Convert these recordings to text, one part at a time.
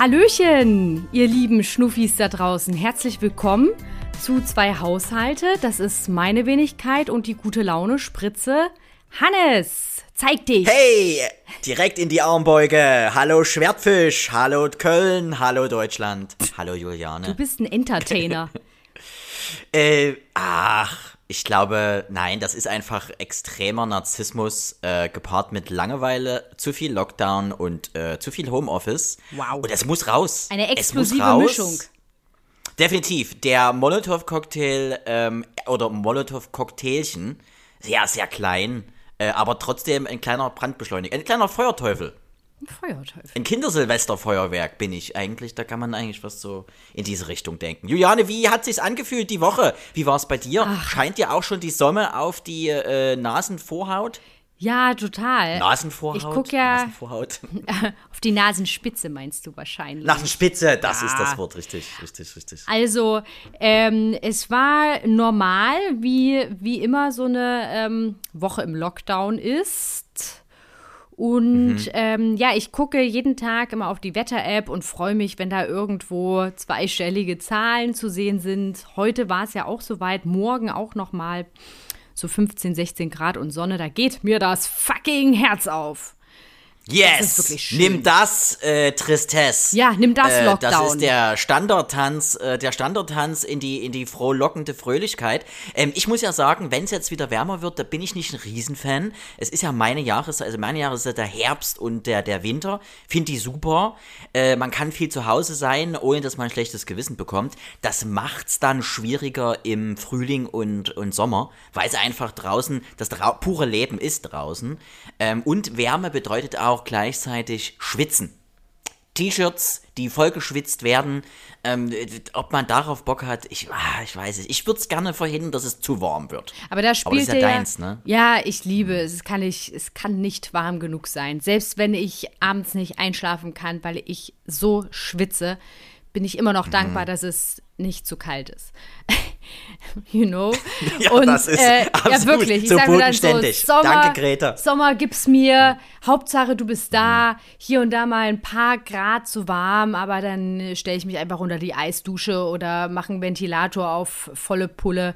Hallöchen, ihr lieben Schnuffis da draußen. Herzlich willkommen zu zwei Haushalte. Das ist meine Wenigkeit und die gute Laune Spritze. Hannes, zeig dich. Hey, direkt in die Armbeuge. Hallo Schwertfisch, hallo Köln, hallo Deutschland, hallo Juliane. Du bist ein Entertainer. äh, ach, ich glaube, nein, das ist einfach extremer Narzissmus äh, gepaart mit Langeweile, zu viel Lockdown und äh, zu viel Homeoffice. Wow. Und es muss raus. Eine explosive raus. Mischung. Definitiv. Der Molotow-Cocktail ähm, oder Molotow-Cocktailchen, sehr, sehr klein, äh, aber trotzdem ein kleiner Brandbeschleuniger, ein kleiner Feuerteufel. Ein Feuerteufel. Ein Kindersilvesterfeuerwerk bin ich eigentlich. Da kann man eigentlich was so in diese Richtung denken. Juliane, wie hat sich's angefühlt die Woche? Wie war es bei dir? Ach. Scheint dir auch schon die Sonne auf die äh, Nasenvorhaut? Ja, total. Nasenvorhaut? Ich guck ja Nasenvorhaut. auf die Nasenspitze, meinst du wahrscheinlich. Nasenspitze, das Ja. ist das Wort, richtig, richtig, richtig. Also, ähm, es war normal, wie, wie immer so eine ähm, Woche im Lockdown ist. Und Mhm. ähm, ja, ich gucke jeden Tag immer auf die Wetter-App und freue mich, wenn da irgendwo zweistellige Zahlen zu sehen sind. Heute war es ja auch soweit, morgen auch noch mal so 15, 16 Grad und Sonne. Da geht mir das fucking Herz auf. Yes! schön. Nimm das, äh, Tristesse. Ja, nimm das Äh, Lockdown. Das ist der Standardtanz, äh, der Standardtanz in die, in die frohlockende Fröhlichkeit. Ähm, ich muss ja sagen, wenn es jetzt wieder wärmer wird, da bin ich nicht ein Riesenfan. Es ist ja meine Jahreszeit, also meine Jahreszeit der Herbst und der, der Winter. Finde die super. Äh, man kann viel zu Hause sein, ohne dass man ein schlechtes Gewissen bekommt. Das macht's dann schwieriger im Frühling und, und Sommer, weil es einfach draußen, das pure Leben ist draußen. Ähm, und Wärme bedeutet auch gleichzeitig Schwitzen. T-Shirts, die vollgeschwitzt werden, ähm, ob man darauf Bock hat, ich, ah, ich weiß es. Ich würde es gerne verhindern, dass es zu warm wird. Aber da Aber das spielt ist ja deins, ne? Ja, ich liebe es. Es kann, nicht, es kann nicht warm genug sein. Selbst wenn ich abends nicht einschlafen kann, weil ich so schwitze, bin ich immer noch Mhm. dankbar, dass es nicht zu kalt ist. you know? Ja, das ist ja, absolut wirklich. Ich so sage dann so. Sommer, Danke, Greta. Sommer gib's mir. Hauptsache, du bist da. Hier und da mal ein paar Grad zu warm, aber dann stelle ich mich einfach unter die Eisdusche oder mache einen Ventilator auf volle Pulle.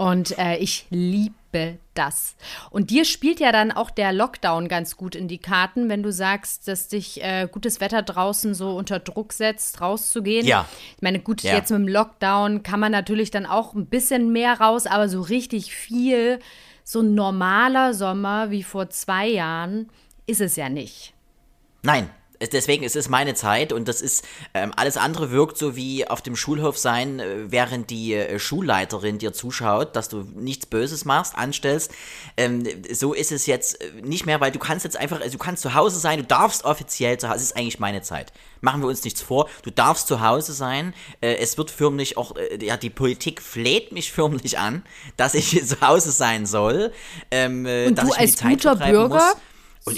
Und äh, ich liebe das. Und dir spielt ja dann auch der Lockdown ganz gut in die Karten, wenn du sagst, dass dich äh, gutes Wetter draußen so unter Druck setzt, rauszugehen. Ja. Ich meine, gut, Ja. jetzt mit dem Lockdown kann man natürlich dann auch ein bisschen mehr raus, aber so richtig viel, so ein normaler Sommer wie vor zwei Jahren ist es ja nicht. Nein. Es- Deswegen ist es meine Zeit und das ist, ähm, alles andere wirkt so wie auf dem Schulhof sein, äh, während die äh, Schulleiterin dir zuschaut, dass du nichts Böses machst, anstellst. Ähm, so ist es jetzt äh, nicht mehr, weil du kannst jetzt einfach, also du kannst zu Hause sein, du darfst offiziell zu Hause, es ist eigentlich meine Zeit. Machen wir uns nichts vor, du darfst zu Hause sein. Äh, es wird förmlich auch, äh, ja, die Politik fleht mich förmlich an, dass ich zu Hause sein soll. Ähm, äh, Und dass du ich mir die als Zeit guter Bürger muss.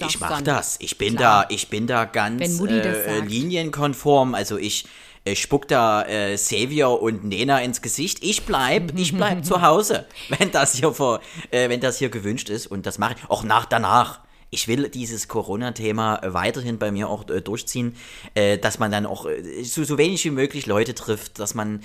Und ich mach dann, das. Ich bin klar. da, ich bin da ganz äh, linienkonform. Also ich äh, spuck da äh, Xavier und Nena ins Gesicht. Ich bleib, ich bleib zu Hause, wenn das hier vor, äh, wenn das hier gewünscht ist. Und das mache ich auch nach danach. Ich will dieses Corona-Thema weiterhin bei mir auch äh, durchziehen, äh, dass man dann auch äh, so, so wenig wie möglich Leute trifft, dass man,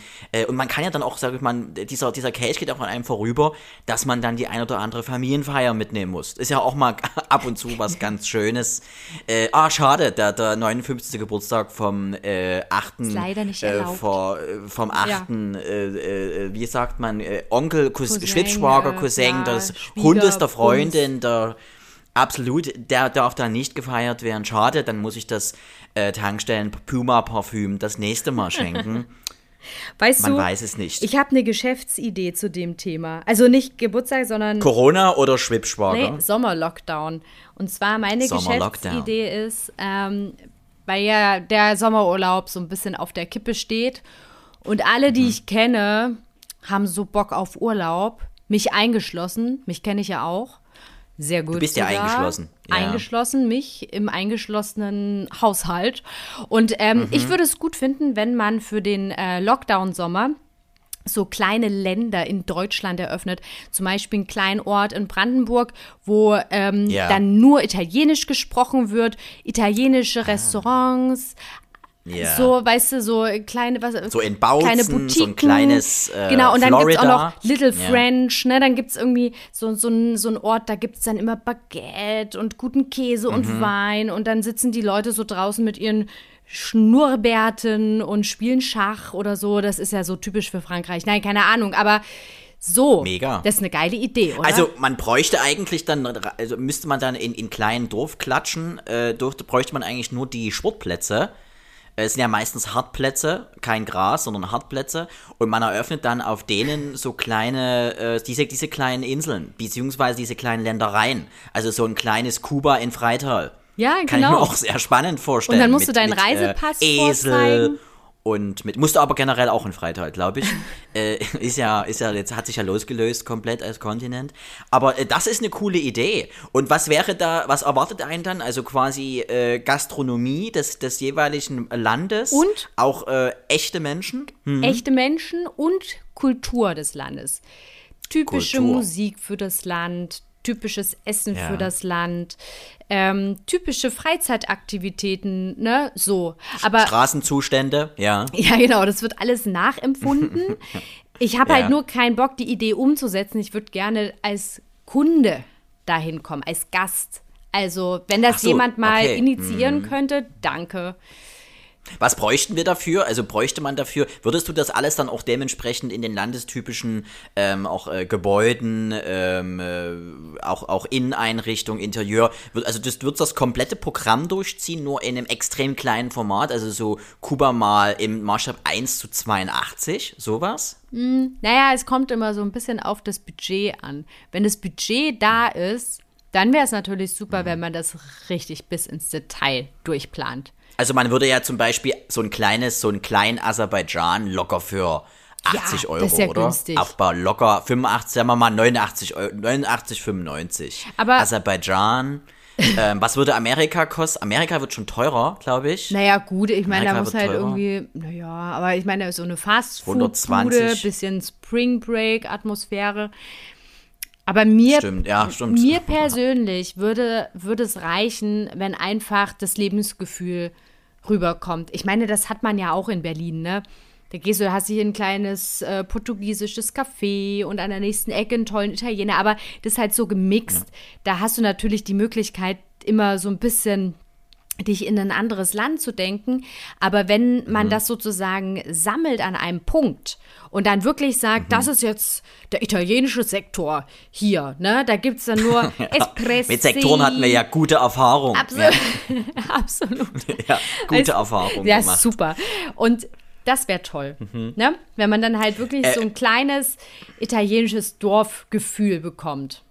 und man kann ja dann auch, sag ich mal, dieser, dieser Case geht auch an einem vorüber, dass man dann die ein oder andere Familienfeier mitnehmen muss. Ist ja auch mal ab und zu was ganz Schönes. Äh, ah, schade, der, der 59. Geburtstag vom äh, 8. Ist leider nicht äh, erlaubt. vor, äh, vom 8. Ja. Äh, wie sagt man, äh, Onkel, Cous Cousin, Schwibschwager, äh, Cousin, ja, des Hundes der. Freundin, der Absolut, der darf da nicht gefeiert werden. Schade, dann muss ich das äh, Tankstellen Puma Parfüm das nächste Mal schenken. Weißt Man du, weiß es nicht. ich habe eine Geschäftsidee zu dem Thema. Also nicht Geburtstag, sondern Corona oder Schwibschwager? nee, Sommerlockdown. Und zwar meine. Geschäftsidee ist, ähm, weil ja der Sommerurlaub so ein bisschen auf der Kippe steht Und alle, die ich kenne, haben so Bock auf Urlaub. Mich eingeschlossen. Mich kenne ich ja auch. Sehr gut. Du bist ja sogar. eingeschlossen. Ja. Eingeschlossen, mich im eingeschlossenen Haushalt. Und ähm, Mhm. ich würde es gut finden, wenn man für den äh, Lockdown-Sommer so kleine Länder in Deutschland eröffnet. Zum Beispiel einen kleinen Ort in Brandenburg, wo ähm, Ja. dann nur Italienisch gesprochen wird, italienische Ah. Restaurants, Ja. so, weißt du, so kleine, was, So in Bautzen, kleine so ein Boutiquen. kleines, äh, Genau, und dann gibt es auch noch Little Ja. French, ne? Dann gibt es irgendwie so, so, ein, so ein Ort, da gibt es dann immer Baguette und guten Käse Mhm. und Wein und dann sitzen die Leute so draußen mit ihren Schnurrbärten und spielen Schach oder so. Das ist ja so typisch für Frankreich. Nein, keine Ahnung, aber so. Mega. Das ist eine geile Idee, oder? Also man bräuchte eigentlich dann, also müsste man dann in, in kleinen Dorfklatschen, äh, durfte, bräuchte man eigentlich nur die Sportplätze. Äh, Es sind ja meistens Hartplätze, kein Gras, sondern Hartplätze. Und man eröffnet dann auf denen so kleine, äh, diese, diese kleinen Inseln, beziehungsweise diese kleinen Ländereien. Also so ein kleines Kuba in Freital. Ja, Kann ich genau. mir auch sehr spannend vorstellen. Und dann musst Mit- du deinen mit, Reisepass äh, Esel vorzeigen. Und mit, musst du aber generell auch in Freital, glaube ich. äh, ist ja, ist ja, jetzt hat sich ja losgelöst komplett als Kontinent. Aber äh, das ist eine coole Idee. Und was wäre da, was erwartet einen dann? Also quasi äh, Gastronomie des, des jeweiligen Landes. Und? Auch äh, echte Menschen. Hm. echte Menschen und Kultur des Landes. Typische Kultur. Musik für das Land, typisches Essen Ja. für das Land, ähm, typische Freizeitaktivitäten, ne, so. Aber Straßenzustände, ja. ja, genau, das wird alles nachempfunden. Ich habe Ja. halt nur keinen Bock, die Idee umzusetzen. Ich würde gerne als Kunde dahin kommen, als Gast. Also, wenn das so, jemand mal okay. initiieren könnte, danke. Was bräuchten wir dafür? Also bräuchte man dafür, würdest du das alles dann auch dementsprechend in den landestypischen ähm, auch äh, Gebäuden, ähm, äh, auch, auch Inneneinrichtung, Interieur, wird, also das wird das komplette Programm durchziehen, nur in einem extrem kleinen Format, also so Kuba mal im Maßstab 1 zu 82, sowas? Naja, es kommt immer so ein bisschen auf das Budget an. Wenn das Budget da ist, dann wäre es natürlich super, wenn man das richtig bis ins Detail durchplant. Also man würde ja zum Beispiel so ein kleines, so ein klein Aserbaidschan locker für 80 Ja, Euro, das ist ja oder? günstig. Aufbau locker 85, sagen wir mal 89 Euro, 89, 95. Aber- Aserbaidschan. ähm, was würde Amerika kosten? Amerika wird schon teurer, glaube ich. Naja, gut, ich meine, da muss halt teurer. irgendwie, naja, aber ich meine, so eine Fastfood-Bude, 120. bisschen Spring Break-Atmosphäre. Aber mir, Stimmt, ja, stimmt. mir persönlich würde, würde es reichen, wenn einfach das Lebensgefühl rüberkommt. Ich meine, das hat man ja auch in Berlin, ne? Da gehst du, hast hier ein kleines äh, portugiesisches Café und an der nächsten Ecke einen tollen Italiener, aber das ist halt so gemixt. Da hast du natürlich die Möglichkeit, immer so ein bisschen dich in ein anderes Land zu denken. Aber wenn man das sozusagen sammelt an einem Punkt und dann wirklich sagt, das ist jetzt der italienische Sektor hier, ne? Da gibt es dann nur Espresso. Mit Sektoren hatten wir ja gute Erfahrungen. Absolut. Absolut. Ja, gute Also, Erfahrungen Ja, gemacht. super. Und das wäre toll, Mhm. ne? Wenn man dann halt wirklich Äh, so ein kleines italienisches Dorfgefühl bekommt.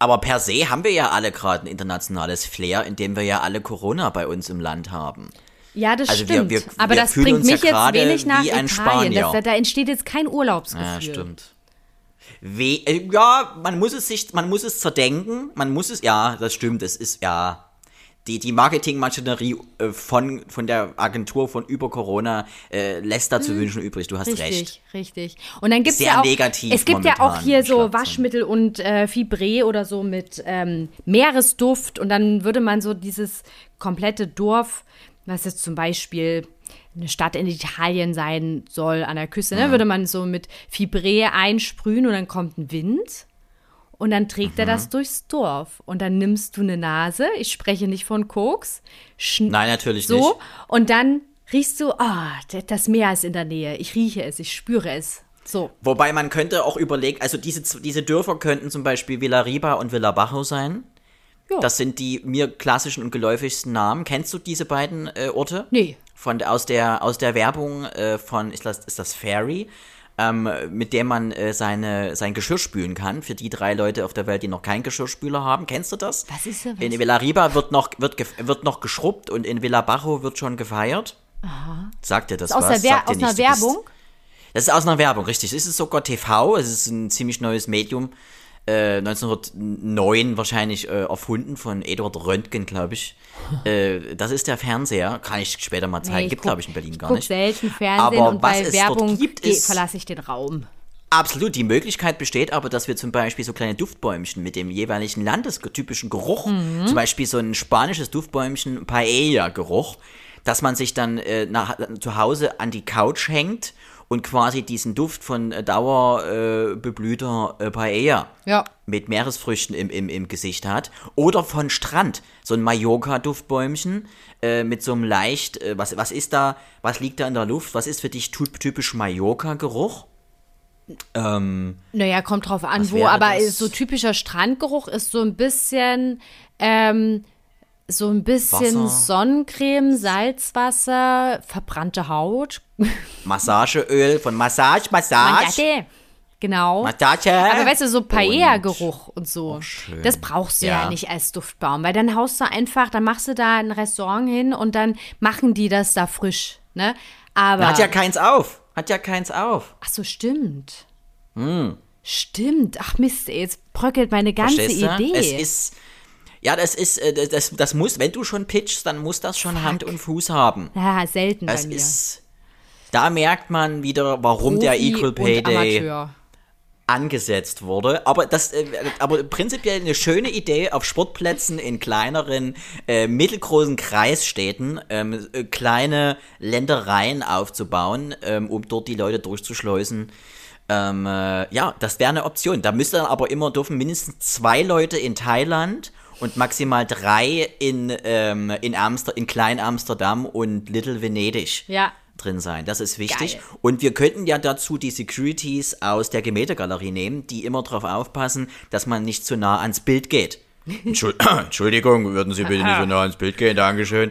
Aber per se haben wir ja alle gerade ein internationales Flair, indem wir ja alle Corona bei uns im Land haben. Ja, das Also wir- stimmt. wir- Aber wir das bringt uns ja mich jetzt wenig nach wie ein Italien. Das, Spanier. da, da entsteht jetzt kein Urlaubsgefühl. Ja, stimmt. We äh, ja, man muss es sich, man muss es zerdenken, man muss es, ja, das stimmt, es ist, ja, die, die Marketingmaschinerie äh, von, von der Agentur von über Corona äh, lässt da zu wünschen übrig, du hast Richtig, recht. richtig. Und dann gibt es ja auch, negativ es gibt ja auch hier so. Waschmittel und äh, Fibre oder so mit ähm, Meeresduft und dann würde man so dieses komplette Dorf, was jetzt zum Beispiel eine Stadt in Italien sein soll an der Küste, ne, würde man so mit Fibre einsprühen und dann kommt ein Wind und dann trägt er Mhm. das durchs Dorf und dann nimmst du eine Nase, ich spreche nicht von Koks, Nein, natürlich so nicht. und dann riechst du, ah, d- das Meer ist in der Nähe, ich rieche es, ich spüre es. So. Wobei man könnte auch überlegen, also diese, diese Dörfer könnten zum Beispiel Villarriba und Villabajo sein. Ja. Das sind die mir klassischen und geläufigsten Namen. Kennst du diese beiden äh, Orte? Nee. Von, der- aus, der, aus der Werbung äh, von, ist das, ist das Fairy? Ähm, mit dem man äh, seine, sein Geschirr spülen kann. Für die drei Leute auf der Welt, die noch keinen Geschirrspüler haben. Kennst du das? Was ist da? Was? In Villarriba wird noch, wird, wird noch geschrubbt und in Villabajo wird schon gefeiert. Aha. Sagt dir das Aus, was? der Sagt dir aus einer Werbung? Das ist aus einer Werbung, richtig. Es ist sogar TV, es ist ein ziemlich neues Medium. Äh, 1909 wahrscheinlich äh, erfunden von Eduard Röntgen, glaube ich. Äh, das ist der Fernseher, kann ich später mal zeigen. Nee, Gibt, glaube ich, in Berlin ich gar nicht. selten Fernsehen Aber und was bei es Werbung dort gibt, ist verlasse ich den Raum. Absolut, die Möglichkeit besteht aber, dass wir zum Beispiel so kleine Duftbäumchen mit dem jeweiligen landestypischen Geruch, Mhm. zum Beispiel so ein spanisches Duftbäumchen, Paella-Geruch, dass man sich dann äh, nach, zu Hause an die Couch hängt und quasi diesen Duft von dauerbeblühter äh, äh, Paella Ja. mit Meeresfrüchten im, im, im Gesicht hat. Oder von Strand, so ein Mallorca-Duftbäumchen äh, mit so einem leicht, äh, was, was ist da, was liegt da in der Luft? Was ist für dich typ- typisch Mallorca-Geruch? Ähm, Naja, kommt drauf an, wo, aber das? so typischer Strandgeruch ist so ein bisschen, ähm, so ein bisschen Wasser. Sonnencreme, Salzwasser, verbrannte Haut. Massageöl von Massage, Massage. Mandate. Genau. Massage. Aber weißt du, so Und- Paella-Geruch und so, Oh, das brauchst du ja. Ja. nicht als Duftbaum, weil dann haust du einfach, dann machst du da ein Restaurant hin und dann machen die das da frisch, ne? Aber, Hat ja keins auf. Hat ja keins auf. ach so, stimmt. Stimmt. Ach Mist, jetzt bröckelt meine ganze? Idee. Es ist. Ja, das ist, äh, das- das, das muss, wenn du schon pitchst, dann muss das schon Hand und Fuß haben. ja, selten bei Es mir. ist. Da merkt man wieder, warum der Profi Equal Pay Day angesetzt wurde. Aber das, äh, aber prinzipiell eine schöne Idee, auf Sportplätzen in kleineren, äh, mittelgroßen Kreisstädten ähm, äh, kleine Ländereien aufzubauen, ähm, um dort die Leute durchzuschleusen. Ähm, äh, ja, das wäre eine Option. Da müsste dann aber immer dürfen mindestens zwei Leute in Thailand und maximal drei in, ähm, in, Amster in Klein Amsterdam und Little Venedig Ja. drin sein. Das ist wichtig. Geil. Und wir könnten ja dazu die Securities aus der Gemäldegalerie nehmen, die immer darauf aufpassen, dass man nicht zu nah ans Bild geht. Entschuld- Entschuldigung, würden Sie bitte nicht so nah ans Bild gehen, Dankeschön.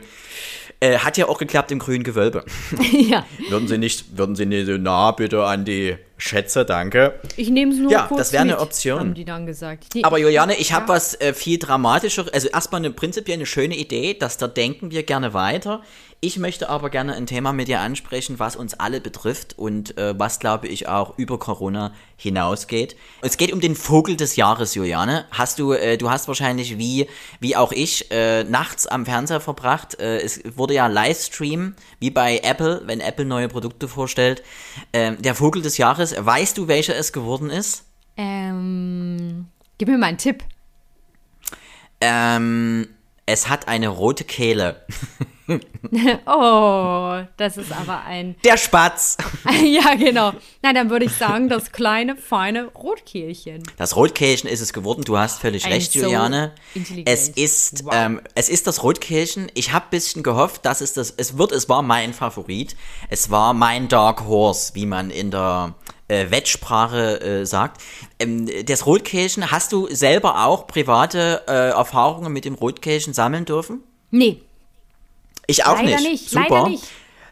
Äh, hat ja auch geklappt im grünen Gewölbe. ja, Würden Sie nicht, würden Sie nicht so nah bitte an die Schätze, danke. ich nehme es nur Ja, kurz das wäre eine Option. Haben die dann gesagt. Die, Aber Juliane, ich habe was äh, viel dramatischer, also erstmal eine prinzipiell eine schöne Idee, dass da denken wir gerne weiter. Ich möchte aber gerne ein Thema mit dir ansprechen, was uns alle betrifft und äh, was, glaube ich, auch über Corona hinausgeht. Es geht um den Vogel des Jahres, Juliane. Hast du, äh, du hast wahrscheinlich wie, wie auch ich, äh, nachts am Fernseher verbracht. Äh, es wurde ja Livestream, wie bei Apple, wenn Apple neue Produkte vorstellt. Ähm, der Vogel des Jahres, weißt du, welcher es geworden ist? ähm, gib mir mal einen Tipp. Ähm, es hat eine rote Kehle. Oh, das ist aber ein. Der Spatz. ja, genau. Na, dann würde ich sagen, das kleine, feine Rotkehlchen. Das Rotkehlchen ist es geworden. Du hast völlig Ein recht, so Juliane. Es ist, Wow. ähm, es ist das Rotkehlchen. Ich habe ein bisschen gehofft, dass es das, es wird, es war mein Favorit. Es war mein Dark Horse, wie man in der äh, Wettsprache äh, sagt. Ähm, das Rotkehlchen, hast du selber auch private äh, Erfahrungen mit dem Rotkehlchen sammeln dürfen? Nee, Ich auch Leider nicht. nicht, Super. leider nicht.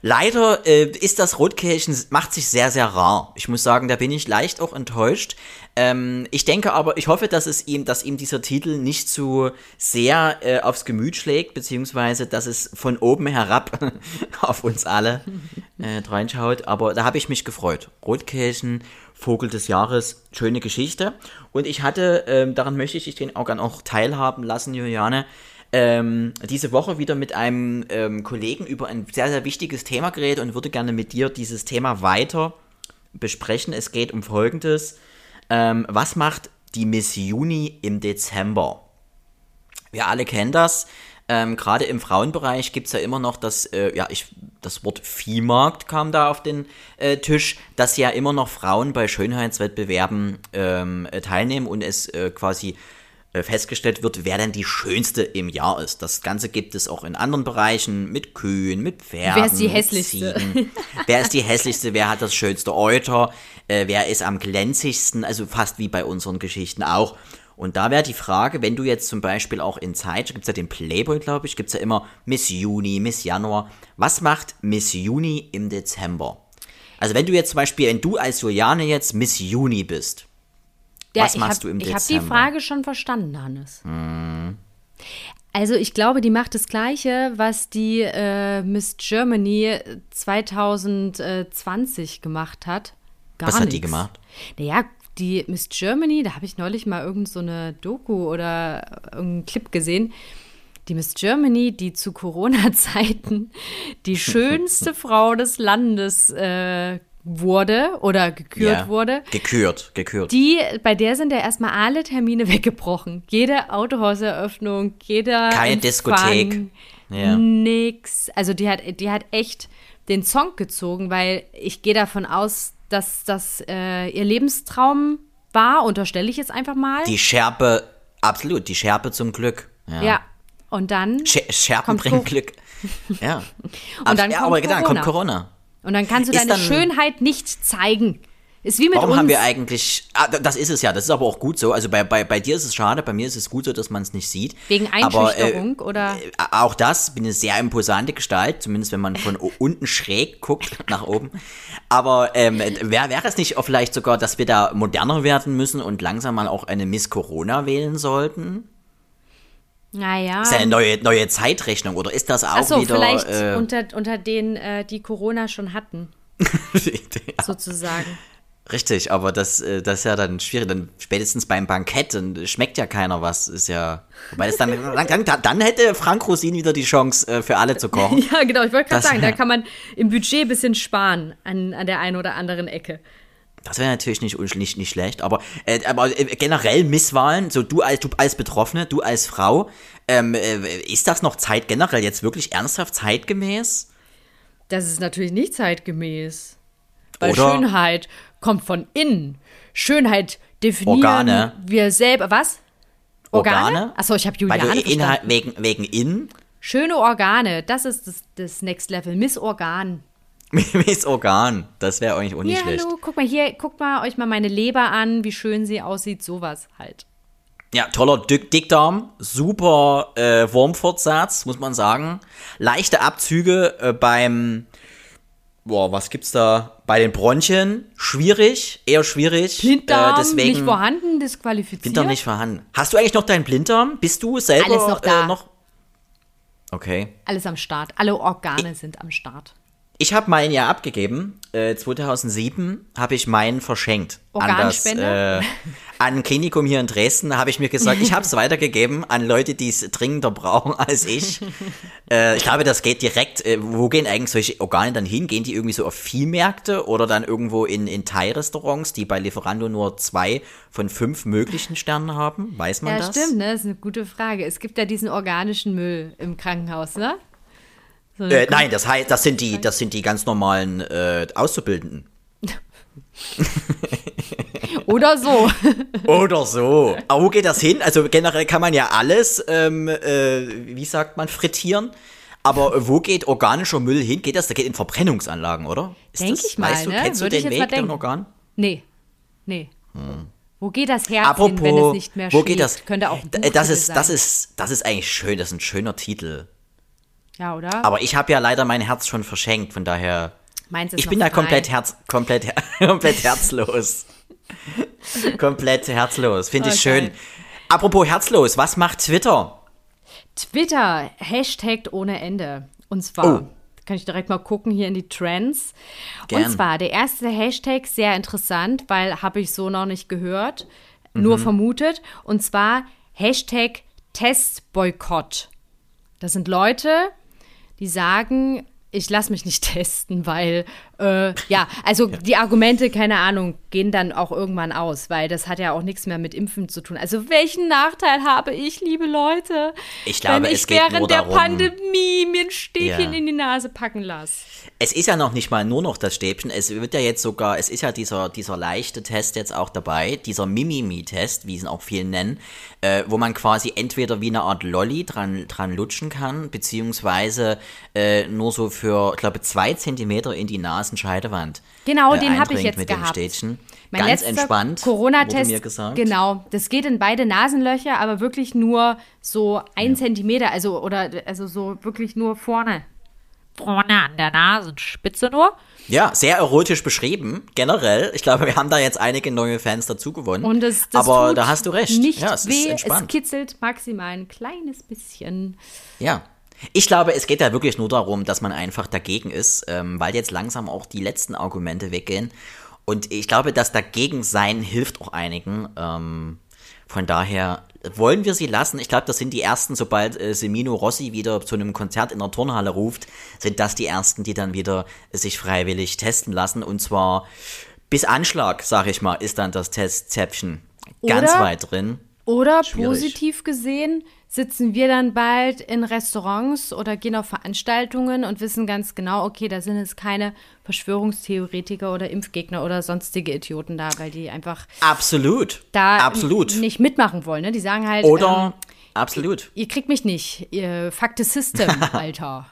Leider äh, ist das Rotkehlchen, macht sich sehr, sehr rar. Ich muss sagen, da bin ich leicht auch enttäuscht. Ähm, ich denke aber, ich hoffe, dass es ihm, dass ihm dieser Titel nicht zu sehr äh, aufs Gemüt schlägt, beziehungsweise, dass es von oben herab auf uns alle äh, reinschaut. Aber da habe ich mich gefreut. Rotkehlchen, Vogel des Jahres, schöne Geschichte. Und ich hatte, ähm, daran möchte ich dich den auch gerne auch teilhaben lassen, Juliane, ähm, diese Woche wieder mit einem ähm, Kollegen über ein sehr, sehr wichtiges Thema geredet und würde gerne mit dir dieses Thema weiter besprechen. Es geht um Folgendes. Ähm, was macht die Miss Juni im Dezember? Wir alle kennen das. Ähm, Gerade im Frauenbereich gibt es ja immer noch das, äh, ja, ich, das Wort Viehmarkt kam da auf den äh, Tisch, dass ja immer noch Frauen bei Schönheitswettbewerben ähm, äh, teilnehmen und es äh, quasi festgestellt wird, wer denn die schönste im Jahr ist. Das Ganze gibt es auch in anderen Bereichen mit Kühen, mit Pferden. Wer ist die mit hässlichste? Ziegen. wer ist die hässlichste? Wer hat das schönste Euter? Äh, wer ist am glänzigsten? Also fast wie bei unseren Geschichten auch. Und da wäre die Frage, wenn du jetzt zum Beispiel auch in Zeit, gibt es ja den Playboy, glaube ich, gibt es ja immer Miss Juni, Miss Januar. Was macht Miss Juni im Dezember? Also wenn du jetzt zum Beispiel, wenn du als Juliane jetzt Miss Juni bist, Ja, Was ich machst hab, du im Ich habe die Dezember? Frage schon verstanden, Hannes. Also ich glaube, die macht das Gleiche, was die äh, Miss Germany 2020 gemacht hat. Gar Was hat die nix. gemacht? Naja, die Miss Germany, da habe ich neulich mal irgend so eine Doku oder irgendeinen Clip gesehen. Die Miss Germany, die zu Corona-Zeiten die schönste Frau des Landes äh, wurde oder gekürt Ja. wurde, Gekürt, gekürt. die, bei der sind ja erstmal alle Termine weggebrochen. Jede Autohauseröffnung, jeder Keine Empfang, Diskothek. Ja. Nix. Also die hat, die hat echt den Song gezogen, weil ich gehe davon aus, dass das äh, ihr Lebenstraum war, unterstelle ich jetzt einfach mal. Die Schärpe, absolut, die Schärpe zum Glück. Ja. ja. Und dann, Sch Scherpen bringen Glück. Ja. Und dann ja, kommt aber dann kommt Corona. Und dann kannst du Ist deine dann- Schönheit nicht zeigen. Ist wie mit Warum uns. haben wir eigentlich. Ah, das ist es ja, das ist aber auch gut so. Also bei, bei, bei dir ist es schade, bei mir ist es gut so, dass man es nicht sieht. Wegen Aber, Einschüchterung oder? Äh, auch das, bin eine sehr imposante Gestalt, zumindest wenn man von unten schräg guckt nach oben. Aber ähm, wäre wäre es nicht auch vielleicht sogar, dass wir da moderner werden müssen und langsam mal auch eine Miss Corona wählen sollten? Naja. Ist ja eine neue, neue Zeitrechnung oder ist das auch Achso, wieder. vielleicht äh, unter, unter denen, äh, die Corona schon hatten, sozusagen. Richtig, aber das, äh, das ist ja dann schwierig. Dann spätestens beim Bankett, dann schmeckt ja keiner was. Ist ja. Wobei das dann, dann, dann, hätte Frank Rosin wieder die Chance, äh, für alle zu kochen. Ja, genau, ich wollte gerade sagen, da kann man im Budget ein bisschen sparen an, an der einen oder anderen Ecke. Das wäre natürlich nicht, nicht, nicht schlecht, aber, äh, aber äh, generell Misswahlen, so du als, du als Betroffene, du als Frau, ähm, äh, ist das noch Zeit generell jetzt wirklich ernsthaft zeitgemäß? Das ist natürlich nicht zeitgemäß. Weil Oder- Schönheit kommt von innen. Schönheit definieren Organe. wir selber. Was? Organe? Achso, ich habe Weil Juliane du Inhalt, wegen, wegen in, Schöne Organe, das ist das, das Next Level. Miss Miss Organ, das wäre eigentlich auch nicht Ja, schlecht. hallo, guck mal hier, guckt mal euch mal meine Leber an, wie schön sie aussieht, sowas halt. Ja, toller Dick Dickdarm, super äh, Wurmfortsatz, muss man sagen. Leichte Abzüge äh, beim, boah, was gibt's da? Bei den Bronchien, schwierig, eher schwierig. Blinddarm äh, deswegen nicht vorhanden, disqualifiziert. Blinddarm nicht vorhanden. Hast du eigentlich noch deinen Blinddarm? Bist du selber Alles noch da. Äh, noch? Okay. Alles am Start. Alle Organe sind am Start. Ich habe meinen ja abgegeben. Äh, 2007 habe ich meinen verschenkt. An, das, äh, an ein Klinikum hier in Dresden habe ich mir gesagt, ich habe es weitergegeben an Leute, die es dringender brauchen als ich. äh, ich glaube, das geht direkt. Äh, wo gehen eigentlich solche Organe dann hin? Gehen die irgendwie so auf Viehmärkte oder dann irgendwo in, in Thai-Restaurants, die bei Lieferando nur zwei von fünf möglichen Sternen haben? Weiß man Ja, das? stimmt, ne? Das ist eine gute Frage. Es gibt ja diesen organischen Müll im Krankenhaus, ne? So Äh, nein, das heißt, das sind die, das sind die ganz normalen äh, Auszubildenden. Oder so. Oder so. Aber wo geht das hin? Also generell kann man ja alles, ähm, äh, wie sagt man, frittieren. Aber wo geht organischer Müll hin? Geht das? Der geht in Verbrennungsanlagen, oder? Ist Denk das, ich mal, weißt du, ne? Kennst Würde du den Weg denken. Organ? Nee. Nee. Wo geht das Herz Apropos, hin, wenn es nicht mehr wo schlägt? geht das? Könnte auch ein D- das ist, das sein. ist, das ist eigentlich schön. Das ist ein schöner Titel. Ja, oder? Aber ich habe ja leider mein Herz schon verschenkt. Von daher, Meins ist ich bin da komplett herz, komplett, komplett herzlos. komplett herzlos. Finde ich Okay. schön. Apropos herzlos, was macht Twitter? Twitter, Hashtag ohne Ende. Und zwar, Oh. kann ich direkt mal gucken hier in die Trends. Gern. Und zwar, der erste Hashtag, sehr interessant, weil habe ich so noch nicht gehört, nur vermutet. Und zwar Hashtag Testboykott. Das sind Leute, die sagen, ich lasse mich nicht testen, weil, äh, ja, also die Argumente, keine Ahnung, gehen dann auch irgendwann aus, weil das hat ja auch nichts mehr mit Impfen zu tun. Also welchen Nachteil habe ich, liebe Leute, Ich glaube, wenn ich es während der darum- Pandemie mir ein Stäbchen Ja. in die Nase packen lasse? Es ist ja noch nicht mal nur noch das Stäbchen, es wird ja jetzt sogar, es ist ja dieser, dieser leichte Test jetzt auch dabei, dieser Mimimi-Test, wie sie ihn auch viele nennen, äh, wo man quasi entweder wie eine Art Lolli dran, dran lutschen kann, beziehungsweise äh, nur so für, ich glaube, zwei Zentimeter in die Nasenscheidewand. Genau, äh, den habe ich jetzt mit gehabt. Dem Stäbchen. Mein Ganz letzter entspannt, Corona-Test, wurde mir gesagt. genau, das geht in beide Nasenlöcher, aber wirklich nur so ein Zentimeter, also oder also so wirklich nur vorne. Vorne an der Nasenspitze nur. Ja, sehr erotisch beschrieben, generell. Ich glaube, wir haben da jetzt einige neue Fans dazu gewonnen. Und das, das Aber tut da hast du recht. Nicht ja, es weh, ist es entspannt. kitzelt maximal ein kleines bisschen. Ja. Ich glaube, es geht da wirklich nur darum, dass man einfach dagegen ist, ähm, weil jetzt langsam auch die letzten Argumente weggehen. Und ich glaube, das dagegen sein hilft auch einigen. Ähm, von daher wollen wir sie lassen. Ich glaube, das sind die ersten, sobald äh, Semino Rossi wieder zu einem Konzert in der Turnhalle ruft, sind das die ersten, die dann wieder sich freiwillig testen lassen. Und zwar bis Anschlag, sag ich mal, ist dann das Testzäpfchen ganz Oder- weit drin. Oder Schwierig. positiv gesehen sitzen wir dann bald in Restaurants oder gehen auf Veranstaltungen und wissen ganz genau, okay, da sind jetzt keine Verschwörungstheoretiker oder Impfgegner oder sonstige Idioten da, weil die einfach Absolut. da Absolut. nicht mitmachen wollen. Ne? Die sagen halt, Oder ähm, absolut. ihr kriegt mich nicht, ihr fuck the system, Alter.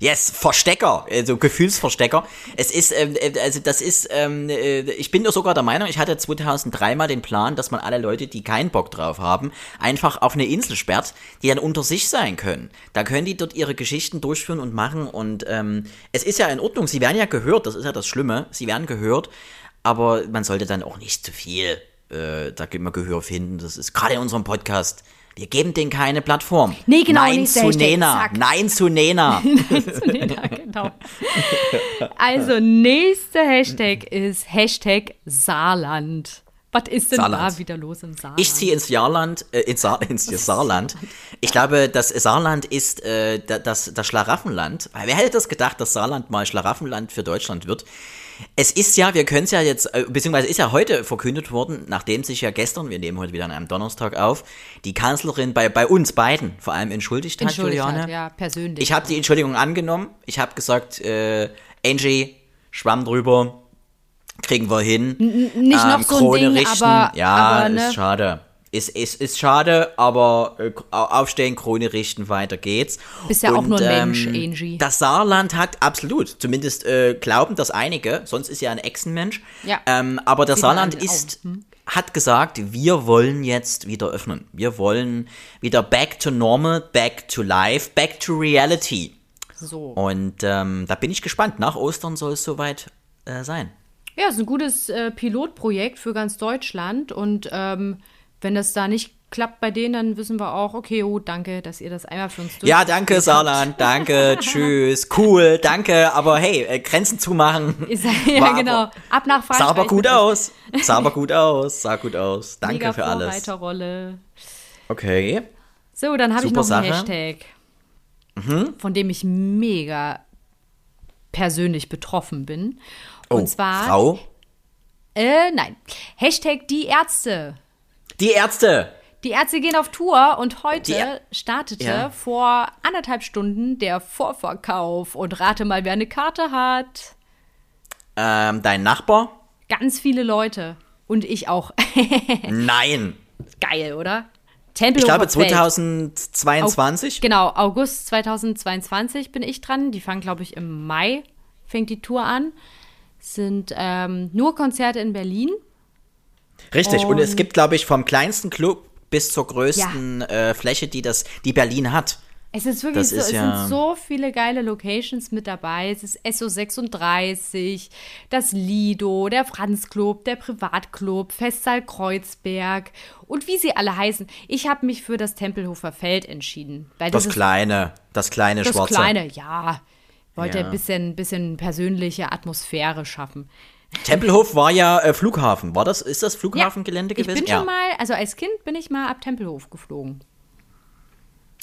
Yes, Verstecker, also Gefühlsverstecker. Es ist, ähm, äh, also das ist, ähm, äh, ich bin doch sogar der Meinung, ich hatte 2003 mal den Plan, dass man alle Leute, die keinen Bock drauf haben, einfach auf eine Insel sperrt, die dann unter sich sein können. Da können die dort ihre Geschichten durchführen und machen und ähm, es ist ja in Ordnung, sie werden ja gehört, das ist ja das Schlimme, sie werden gehört, aber man sollte dann auch nicht zu viel äh, da immer Gehör finden. Das ist gerade in unserem Podcast. Wir geben denen keine Plattform. Nee, genau, Nein zu Hashtag, Nena. zack. Nein zu Nena. ja, genau. Also, nächster Hashtag ist Hashtag Saarland. Was ist denn Saarland. da wieder los im Saarland? Ich ziehe ins Jahrland, äh, ins, Saar, ins Saarland. Ich glaube, das Saarland ist äh, da- das, das Schlaraffenland. Wer hätte das gedacht, dass Saarland mal Schlaraffenland für Deutschland wird? Es ist ja, wir können es ja jetzt, äh, beziehungsweise ist ja heute verkündet worden, nachdem sich ja gestern, wir nehmen heute wieder an einem Donnerstag auf, die Kanzlerin bei, bei uns beiden vor allem entschuldigt hat, Entschuldigt Juliane. hat, ja, persönlich. Ich habe die Entschuldigung angenommen. Ich habe gesagt, äh, Angie, schwamm drüber, kriegen wir hin. nicht noch so ein Ding, aber- ja, aber, ne? ist schade. Ist, ist, ist schade, aber äh, aufstehen, Krone richten, weiter geht's. Bist ja auch nur ein Mensch, Angie. Das Saarland hat absolut, zumindest äh, glauben das einige, sonst ist ja ein Echsenmensch. Ja. Ähm, aber das Sieht Saarland ist, hat gesagt, wir wollen jetzt wieder öffnen. Wir wollen wieder back to normal, back to life, back to reality. so. Und ähm, da bin ich gespannt. Nach Ostern soll es soweit äh, sein. Ja, es ist ein gutes äh, Pilotprojekt für ganz Deutschland und ähm, wenn das da nicht klappt bei denen, dann wissen wir auch, okay, oh, danke, dass ihr das einmal für uns Ja, danke, Saarland. Danke, tschüss. Cool, danke. Aber hey, äh, Grenzen zumachen. Ja, War genau. aber- Ab nach Frankreich. Sah aber gut aus. Sah aber gut aus. Sah gut aus. Danke Mega für alles. Vorreiterrolle. Okay. So, dann habe ich noch einen Sache. Hashtag, von dem ich mega persönlich betroffen bin. Oh, Und zwar, Frau. äh, nein, Hashtag die Ärzte. Die Ärzte. Die Ärzte gehen auf Tour und heute startete Ja. vor anderthalb Stunden der Vorverkauf. Und rate mal, wer eine Karte hat. Ähm, dein Nachbar? Ganz viele Leute. Und ich auch. Nein. Geil, oder? Ich Tempelhofer glaube Feld. 2022. Genau, August 2022 bin ich dran. Die fangen, glaube ich, im Mai, fängt die Tour an. Sind ähm, nur Konzerte in Berlin. Richtig. Und, es Und- gibt, glaube ich, vom kleinsten Club bis zur größten äh, Fläche, die das, die Berlin hat. Es ist wirklich Das so, ist es ja- sind so viele geile Locations mit dabei. Es ist SO36, das Lido, der Franz Club, der Privatclub, Festsaal Kreuzberg und wie sie alle heißen. Ich habe mich für das Tempelhofer Feld entschieden. Weil das, Das ist kleine, das kleine das schwarze. kleine, ja. Wollte Ja. ein bisschen, bisschen persönliche Atmosphäre schaffen. Tempelhof war ja äh, Flughafen. War das, ist das Flughafengelände ich gewesen? bin schon mal, also als Kind bin ich mal ab Tempelhof geflogen.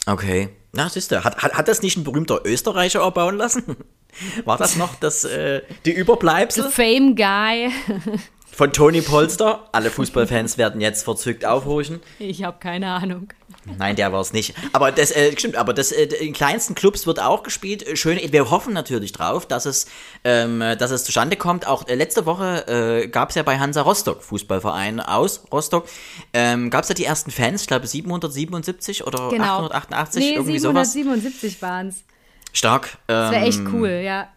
Okay. Na, siehst du, hat, hat, hat das nicht ein berühmter Österreicher erbauen lassen? War das noch das, äh, die Überbleibsel Fame Guy. von Tony Polster? Alle Fußballfans werden jetzt verzückt aufhorchen. Ich habe keine Ahnung. Nein, der war es nicht. Aber das äh, stimmt, aber das äh, in kleinsten Clubs wird auch gespielt. Äh, Schön, wir hoffen natürlich drauf, dass es, ähm, dass es zustande kommt. Auch äh, letzte Woche äh, gab es ja bei Hansa Rostock, Fußballverein aus Rostock, ähm, gab es ja die ersten Fans, ich glaube 777 oder Genau. 888, nee, irgendwie sowas. 777 waren es. Stark. Das wäre ähm, echt cool, ja.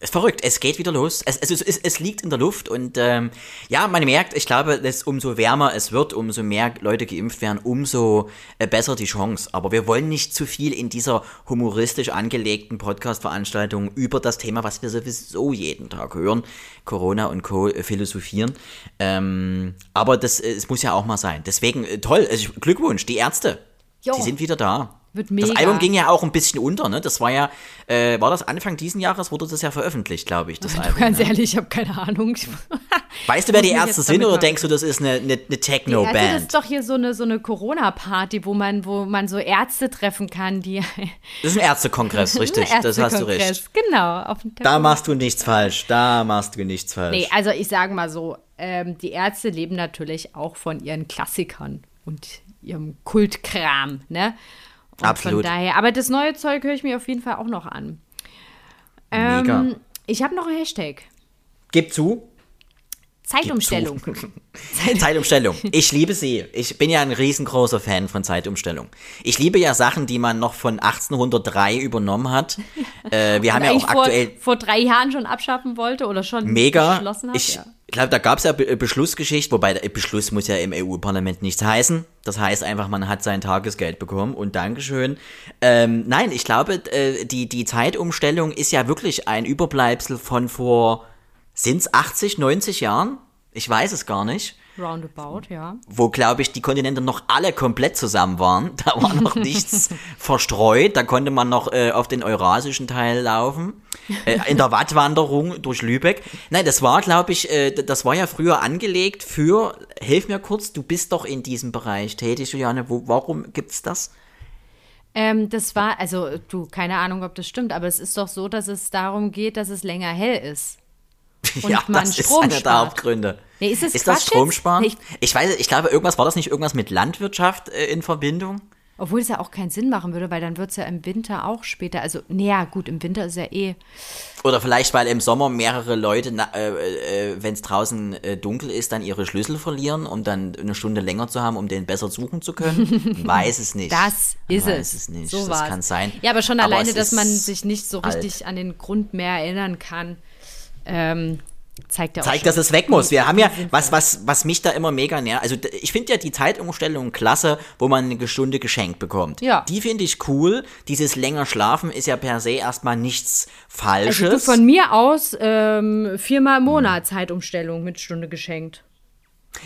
Ist verrückt, es geht wieder los. Es, es, es, es liegt in der Luft und ähm, ja, man merkt, ich glaube, dass umso wärmer es wird, umso mehr Leute geimpft werden, umso äh, besser die Chance. Aber wir wollen nicht zu viel in dieser humoristisch angelegten Podcast-Veranstaltung über das Thema, was wir sowieso jeden Tag hören, Corona und Co. Äh, philosophieren. Ähm, aber das äh, es muss ja auch mal sein. Deswegen äh, toll, also, Glückwunsch, die Ärzte. Jo. Die sind wieder da. Wird mega. Das Album ging ja auch ein bisschen unter, ne? Das war ja, äh, war das Anfang diesen Jahres, wurde das ja veröffentlicht, glaube ich, das du, Album. ganz ne? ehrlich, ich habe keine Ahnung. Weißt du, wer die Ärzte sind oder machen. denkst du, das ist eine, eine, eine Also das Techno-Band? ist doch hier so eine, so eine Corona-Party, wo man, wo man so Ärzte treffen kann, die. Das ist ein Ärztekongress, richtig, Ein das hast du recht. Genau. Da machst du nichts falsch, da machst du nichts falsch. Nee, also ich sage mal so, ähm, die Ärzte leben natürlich auch von ihren Klassikern und ihrem Kultkram, ne? Und Absolut. Von daher, aber das neue Zeug höre ich mir auf jeden Fall auch noch an. Mega. Ähm, ich habe noch einen Hashtag. Gib zu. Zeitumstellung. Zeitumstellung. Ich liebe sie. Ich bin ja ein riesengroßer Fan von Zeitumstellung. Ich liebe ja Sachen, die man noch von 1803 übernommen hat. Äh, wir haben ja auch Eigentlich vor, aktuell vor drei Jahren schon abschaffen wollte oder schon mega. beschlossen hat. Ich ja. Glaube, da gab es ja Be Beschlussgeschichte, wobei der Beschluss muss ja im EU-Parlament nichts heißen. Das heißt einfach, man hat sein Tagesgeld bekommen und Dankeschön. Ähm, nein, ich glaube, äh, die, die Zeitumstellung ist ja wirklich ein Überbleibsel von vor, sind's 80, 90 Jahren? Ich weiß es gar nicht. Roundabout, ja. wo, glaube ich, die Kontinente noch alle komplett zusammen waren. Da war noch nichts verstreut. Da konnte man noch äh, auf den eurasischen Teil laufen. Äh, in der Wattwanderung durch Lübeck. Nein, das war, glaube ich, äh, das war ja früher angelegt für, hilf mir kurz, du bist doch in diesem Bereich tätig, Juliane. Wo, warum gibt's das? Ähm, das war, also du, keine Ahnung, ob das stimmt, aber es ist doch so, dass es darum geht, dass es länger hell ist. Und ja, man das ist Strom einer der spart. Hauptgründe. Nee, ist das ist das? Stromsparen? Ich- Ich, weiß, ich glaube, irgendwas war das nicht irgendwas mit Landwirtschaft äh, in Verbindung? Obwohl es ja auch keinen Sinn machen würde, weil dann wird es ja im Winter auch später, also, naja, gut, im Winter ist ja eh. Oder vielleicht, weil im Sommer mehrere Leute, na- äh, äh, wenn es draußen äh, dunkel ist, dann ihre Schlüssel verlieren, um dann eine Stunde länger zu haben, um den besser suchen zu können. Weiß es nicht. Das ist Weiß es. es nicht. So das war's. kann sein. Ja, aber schon Aber alleine, dass man sich nicht so alt. richtig an den Grund mehr erinnern kann, ähm, zeigt ja Zeigt, dass es weg muss. Wir haben ja, was, was, was mich da immer mega nervt, also ich finde ja die Zeitumstellung klasse, wo man eine Stunde geschenkt bekommt. Ja. Die finde ich cool. Dieses länger Schlafen ist ja per se erstmal nichts Falsches. Also du von mir aus ähm, viermal im Monat Zeitumstellung mit Stunde geschenkt.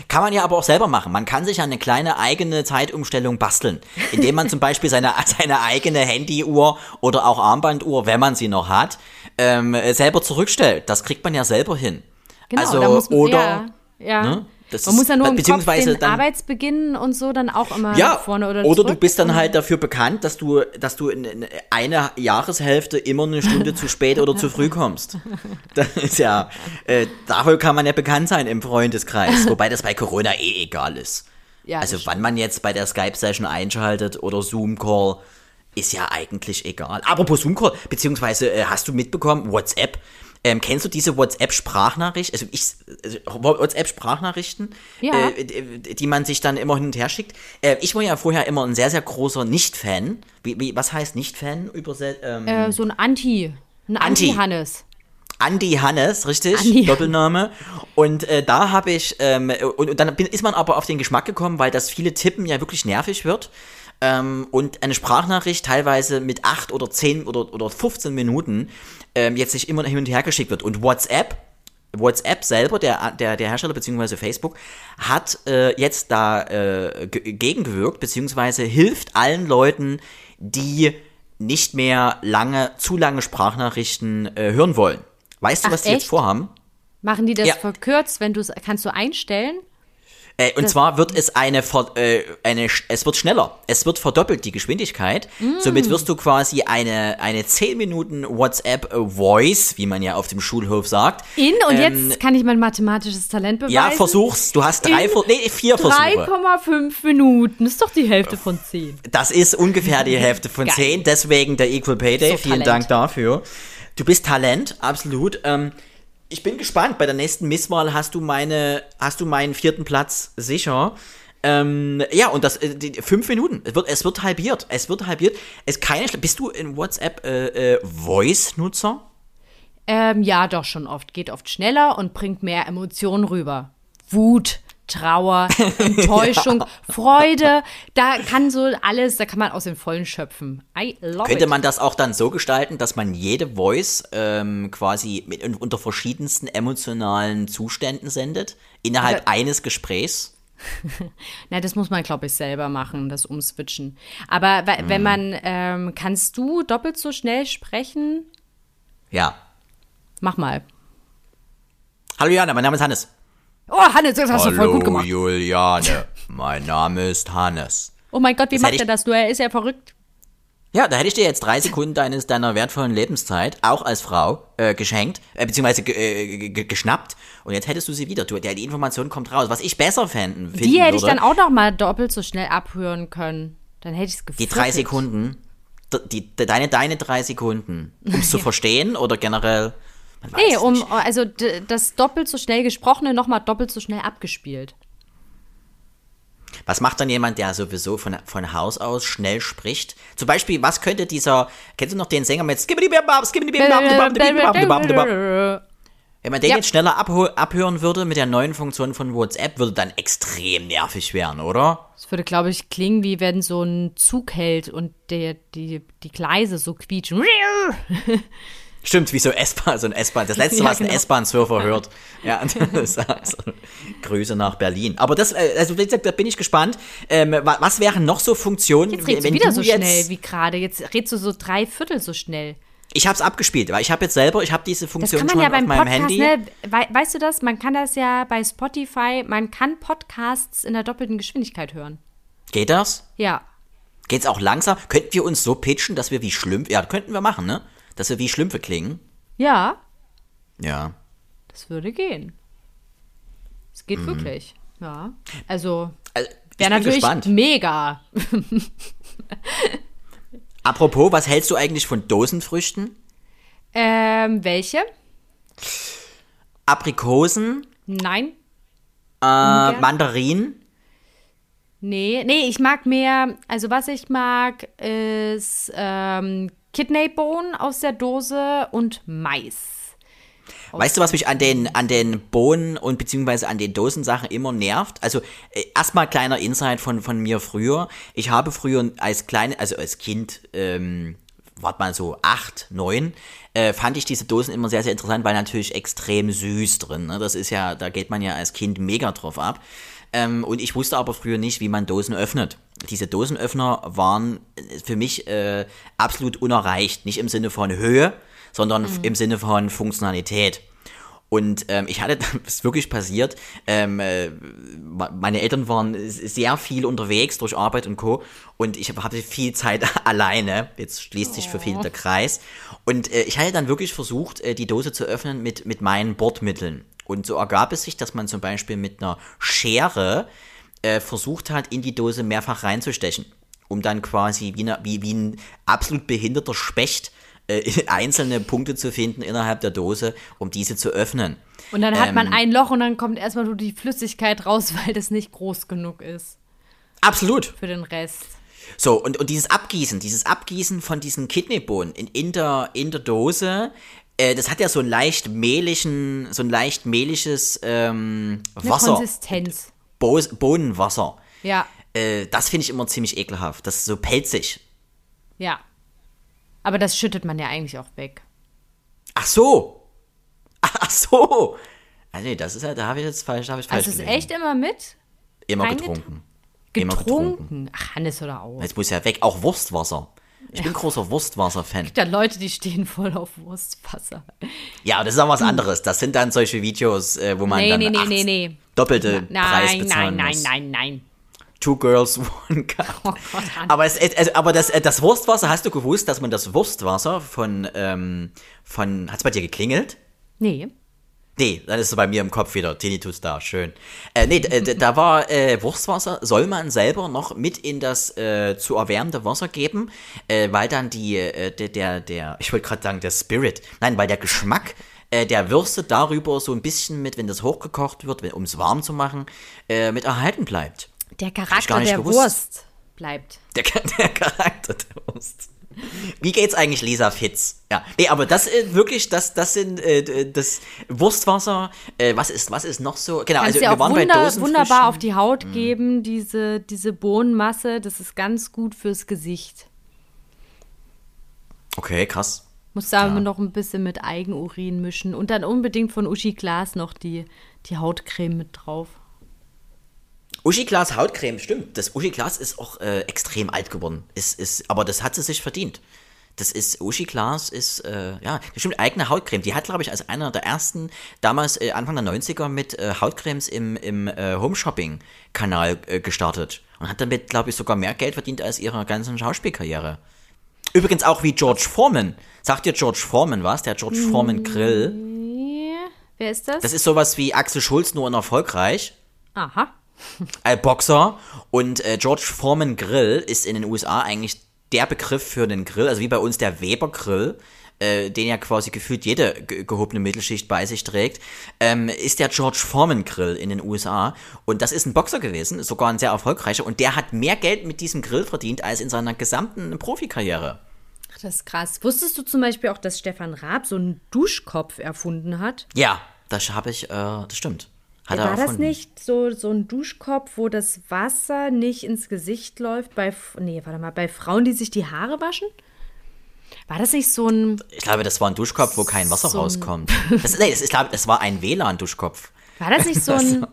Kann man ja aber auch selber machen. Man kann sich ja eine kleine eigene Zeitumstellung basteln, indem man zum Beispiel seine, seine eigene Handyuhr oder auch Armbanduhr, wenn man sie noch hat, ähm, selber zurückstellt. Das kriegt man ja selber hin. Genau, also, da muss man, oder, ja, ja. ne, das man ist- muss ja nur im Kopf beziehungsweise den dann- Arbeitsbeginn und so dann auch immer ja, vorne oder oder zurück. du bist dann halt dafür bekannt, dass du, dass du in, in eine Jahreshälfte immer eine Stunde zu spät oder zu früh kommst. Das ist ja, äh, dafür kann man ja bekannt sein im Freundeskreis, wobei das bei Corona eh egal ist. Ja, also wann man jetzt bei der Skype-Session einschaltet oder Zoom-Call, ist ja eigentlich egal. Apropos Zoom-Call, beziehungsweise äh, hast du mitbekommen, WhatsApp, ähm, kennst du diese WhatsApp-Sprachnachricht, also ich, also WhatsApp-Sprachnachrichten, Ja. äh, die die man sich dann immer hin und her schickt? Äh, ich war ja vorher immer ein sehr, sehr großer Nicht-Fan. Wie, wie, was heißt Nicht-Fan? Ähm, äh, so ein Anti, ein Anti. Anti-Hannes. Andi Hannes, richtig, Andi. Doppelname. Und äh, da habe ich, ähm, und, und dann bin, ist man aber auf den Geschmack gekommen, weil das viele Tippen ja wirklich nervig wird. Ähm, und eine Sprachnachricht teilweise mit 8 oder 10 oder, oder 15 Minuten ähm, jetzt sich immer hin und her geschickt wird. Und WhatsApp, WhatsApp selber, der, der, der Hersteller beziehungsweise Facebook, hat äh, jetzt da äh, ge- gegengewirkt, beziehungsweise hilft allen Leuten, die nicht mehr lange, zu lange Sprachnachrichten äh, hören wollen. Weißt du, Ach, was die jetzt echt? vorhaben? Machen die das Ja. verkürzt, wenn du es kannst du einstellen? Äh, und zwar wird es eine, äh, eine, es wird schneller. Es wird verdoppelt die Geschwindigkeit. Mm. Somit wirst du quasi eine, eine 10 Minuten WhatsApp Voice, wie man ja auf dem Schulhof sagt. In und Ähm, jetzt kann ich mein mathematisches Talent beweisen. Ja, versuch's. Du hast drei, nee, vier Versuche. 3,5 Minuten. Das ist doch die Hälfte von 10. Das ist ungefähr die Hälfte von Geil. 10, deswegen der Equal Pay Day. So Vielen Talent. Dank dafür. Du bist Talent, absolut. Ähm, ich bin gespannt. Bei der nächsten Misswahl hast du meine, hast du meinen vierten Platz sicher. Ähm, ja, und das, äh, die, fünf Minuten. Es wird, es wird halbiert. Es wird halbiert. Es keine, Schle- bist du in WhatsApp äh, äh, Voice-Nutzer? Ähm, ja, doch schon oft. Geht oft schneller und bringt mehr Emotionen rüber. Wut, Trauer, Enttäuschung, Freude. Da kann so alles, da kann man aus dem Vollen schöpfen. I love Könnte it. man das auch dann so gestalten, dass man jede Voice ähm, quasi mit, unter verschiedensten emotionalen Zuständen sendet? Innerhalb Aber- eines Gesprächs? Na, das muss man, glaube ich, selber machen, das Umswitchen. Aber Mhm. wenn man, ähm, kannst du doppelt so schnell sprechen? Ja. Mach mal. Hallo Jana, mein Name ist Hannes. Oh, Hannes, das hast du voll gut gemacht. Juliane, mein Name ist Hannes. Oh mein Gott, wie Das macht er das? Du, er ist ja verrückt. Ja, da hätte ich dir jetzt drei Sekunden deines, deiner wertvollen Lebenszeit, auch als Frau, äh, geschenkt, äh, beziehungsweise äh, ge- geschnappt. Und jetzt hättest du sie wieder. Du, der, die Information kommt raus. Was ich besser fänden, Die hätte ich würde, dann auch noch mal doppelt so schnell abhören können. Dann hätte ich es die gefühlt. drei Sekunden, die, die, deine, deine drei Sekunden, um es zu verstehen oder generell. Man Nee, es um, nicht. also das doppelt so schnell gesprochene noch mal doppelt so schnell abgespielt. Was macht dann jemand, der sowieso von, von Haus aus schnell spricht? Zum Beispiel, was könnte dieser, kennst du noch den Sänger mit? Wenn man den Ja. jetzt schneller abhören würde mit der neuen Funktion von WhatsApp, würde dann extrem nervig werden, oder? Das würde, glaube ich, klingen, wie wenn so ein Zug hält und der, die, die Gleise so quietschen. Stimmt, wie so S-Bahn, so ein S-Bahn. Das letzte, Ja, was ein genau. S-Bahn-Surfer hört. Ja, also, Grüße nach Berlin. Aber das, äh, also wie gesagt, da bin ich gespannt. Ähm, wa- was wären noch so Funktionen, Jetzt redest du wenn wieder du so jetzt, schnell wie gerade. Jetzt redest du so drei Viertel so schnell. Ich habe es abgespielt, weil ich habe jetzt selber, ich habe diese Funktion schon ja auf beim meinem Podcast, Handy. ne? We weißt du das? Man kann das ja bei Spotify, man kann Podcasts in der doppelten Geschwindigkeit hören. Geht das? Ja. Geht's auch langsam? Könnten wir uns so pitchen, dass wir wie Schlümpfe, ja, könnten wir machen, ne? Dass wir wie Schlümpfe klingen. Ja, Ja. das würde gehen. Es geht wirklich. Ja. Also, Also, wäre natürlich gespannt. mega. Apropos, was hältst du eigentlich von Dosenfrüchten? Ähm, welche? Aprikosen, Nein. äh, Mandarinen. Nee, nee, ich mag mehr, also was ich mag, ist ähm, Kidneybohnen aus der Dose und Mais. Weißt du, was mich an den, an den Bohnen und beziehungsweise an den Dosensachen immer nervt? Also äh, erstmal kleiner Insight von, von mir früher. Ich habe früher als kleine, also als Kind, ähm, wart mal so acht, neun, äh, fand ich diese Dosen immer sehr, sehr interessant, weil natürlich extrem süß drin. Ne? Das ist ja, da geht man ja als Kind mega drauf ab. Ähm, und ich wusste aber früher nicht, wie man Dosen öffnet. Diese Dosenöffner waren äh, für mich äh, absolut unerreicht. Nicht im Sinne von Höhe, sondern f- im Sinne von Funktionalität. Und ähm, ich hatte, das ist wirklich passiert, ähm, äh, meine Eltern waren sehr viel unterwegs durch Arbeit und Co. Und ich hab- hatte viel Zeit alleine. Jetzt schließt sich für viele der Kreis. Und äh, ich hatte dann wirklich versucht, äh, die Dose zu öffnen mit, mit meinen Bordmitteln. Und so ergab es sich, dass man zum Beispiel mit einer Schere äh, versucht hat, in die Dose mehrfach reinzustechen. Um dann quasi wie, eine, wie, wie ein absolut behinderter Specht äh, einzelne Punkte zu finden innerhalb der Dose, um diese zu öffnen. Und dann hat Ähm. man ein Loch und dann kommt erstmal nur die Flüssigkeit raus, weil das nicht groß genug ist Absolut. für den Rest. So, und, und dieses Abgießen, dieses Abgießen von diesen Kidneybohnen in, in, der, in der Dose, äh, das hat ja so einen leicht mehligen, so ein leicht mehliges ähm, Eine Wasser. Konsistenz. Bo Bohnenwasser. Ja, Äh, das finde ich immer ziemlich ekelhaft. Das ist so pelzig. ja. Aber das schüttet man ja eigentlich auch weg. Ach so. Ach so. Also nee, das ist ja, da habe ich jetzt falsch, da habe ich falsch Also es ist gelegen. echt immer mit? Immer reinget- getrunken. Immer getrunken. Getrunken. Ach, Hannes oder auch. Jetzt muss ja weg. Auch Wurstwasser. Ich bin großer Wurstwasser-Fan. Da Leute, die stehen voll auf Wurstwasser. Ja, das ist auch was anderes. Das sind dann solche Videos, äh, wo man Nee, dann nee, nee, nee, nee. Doppelte Preis Nein, bezahlen nein, nein, muss. nein, nein. Two Girls, One Cup. Oh Gott. Aber, es, es, aber das, äh, das Wurstwasser, hast du gewusst, dass man das Wurstwasser von, ähm, von, hat's bei dir geklingelt? Nee. Nee, dann ist es bei mir im Kopf wieder. Tinnitus da, schön. Äh, nee, d- da war äh, Wurstwasser, soll man selber noch mit in das äh, zu erwärmende Wasser geben, äh, weil dann die, äh, der, der, der, ich wollte gerade sagen, der Spirit, nein, weil der Geschmack äh, der Würste darüber so ein bisschen mit, wenn das hochgekocht wird, um es warm zu machen, äh, mit erhalten bleibt. Der Charakter der gewusst. Wurst bleibt. Der, der Charakter der Wurst. Wie geht's eigentlich Lisa Fitz? Ja, nee, aber das äh, wirklich, das, das sind äh, das Wurstwasser. Äh, was ist, was ist noch so? Genau, Kannst also wir waren bei wunder, Dosenfrüchten. wunderbar auf die Haut Mhm. geben, diese, diese Bohnenmasse. Das ist ganz gut fürs Gesicht. Okay, krass. Muss da immer noch ein bisschen mit Eigenurin mischen und dann unbedingt von Uschi Glas noch die, die Hautcreme mit drauf. Uschi Glas Hautcreme, stimmt. Das Uschi Glas ist auch äh, extrem alt geworden. Ist, ist, aber das hat sie sich verdient. Das ist, Uschi Glas ist, äh, ja, bestimmt eigene Hautcreme. Die hat, glaube ich, als einer der ersten, damals äh, Anfang der 90er mit äh, Hautcremes im, im äh, Home-Shopping-Kanal äh, gestartet. Und hat damit, glaube ich, sogar mehr Geld verdient als ihrer ganzen Schauspielkarriere. Übrigens auch wie George Foreman. Sagt dir George Foreman was? Der George Foreman Grill. Wer ist das? Das ist sowas wie Axel Schulz, nur in erfolgreich. Aha. Ein Boxer. Und äh, George Foreman Grill ist in den USA eigentlich der Begriff für den Grill, also wie bei uns der Weber Grill, äh, den ja quasi gefühlt jede ge gehobene Mittelschicht bei sich trägt, ähm, ist der George Foreman Grill in den USA. Und das ist ein Boxer gewesen, sogar ein sehr erfolgreicher. Und der hat mehr Geld mit diesem Grill verdient als in seiner gesamten Profikarriere. Ach, das ist krass. Wusstest du zum Beispiel auch, dass Stefan Raab so einen Duschkopf erfunden hat? Ja, das habe ich, äh, das stimmt. Hat er War das nicht so, so ein Duschkopf, wo das Wasser nicht ins Gesicht läuft bei, nee, warte mal, bei Frauen, die sich die Haare waschen? War das nicht so ein, Ich glaube, das war ein Duschkopf, wo kein Wasser So rauskommt. Das, nee, das, ich glaube, das war ein WLAN-Duschkopf. war das nicht so ein,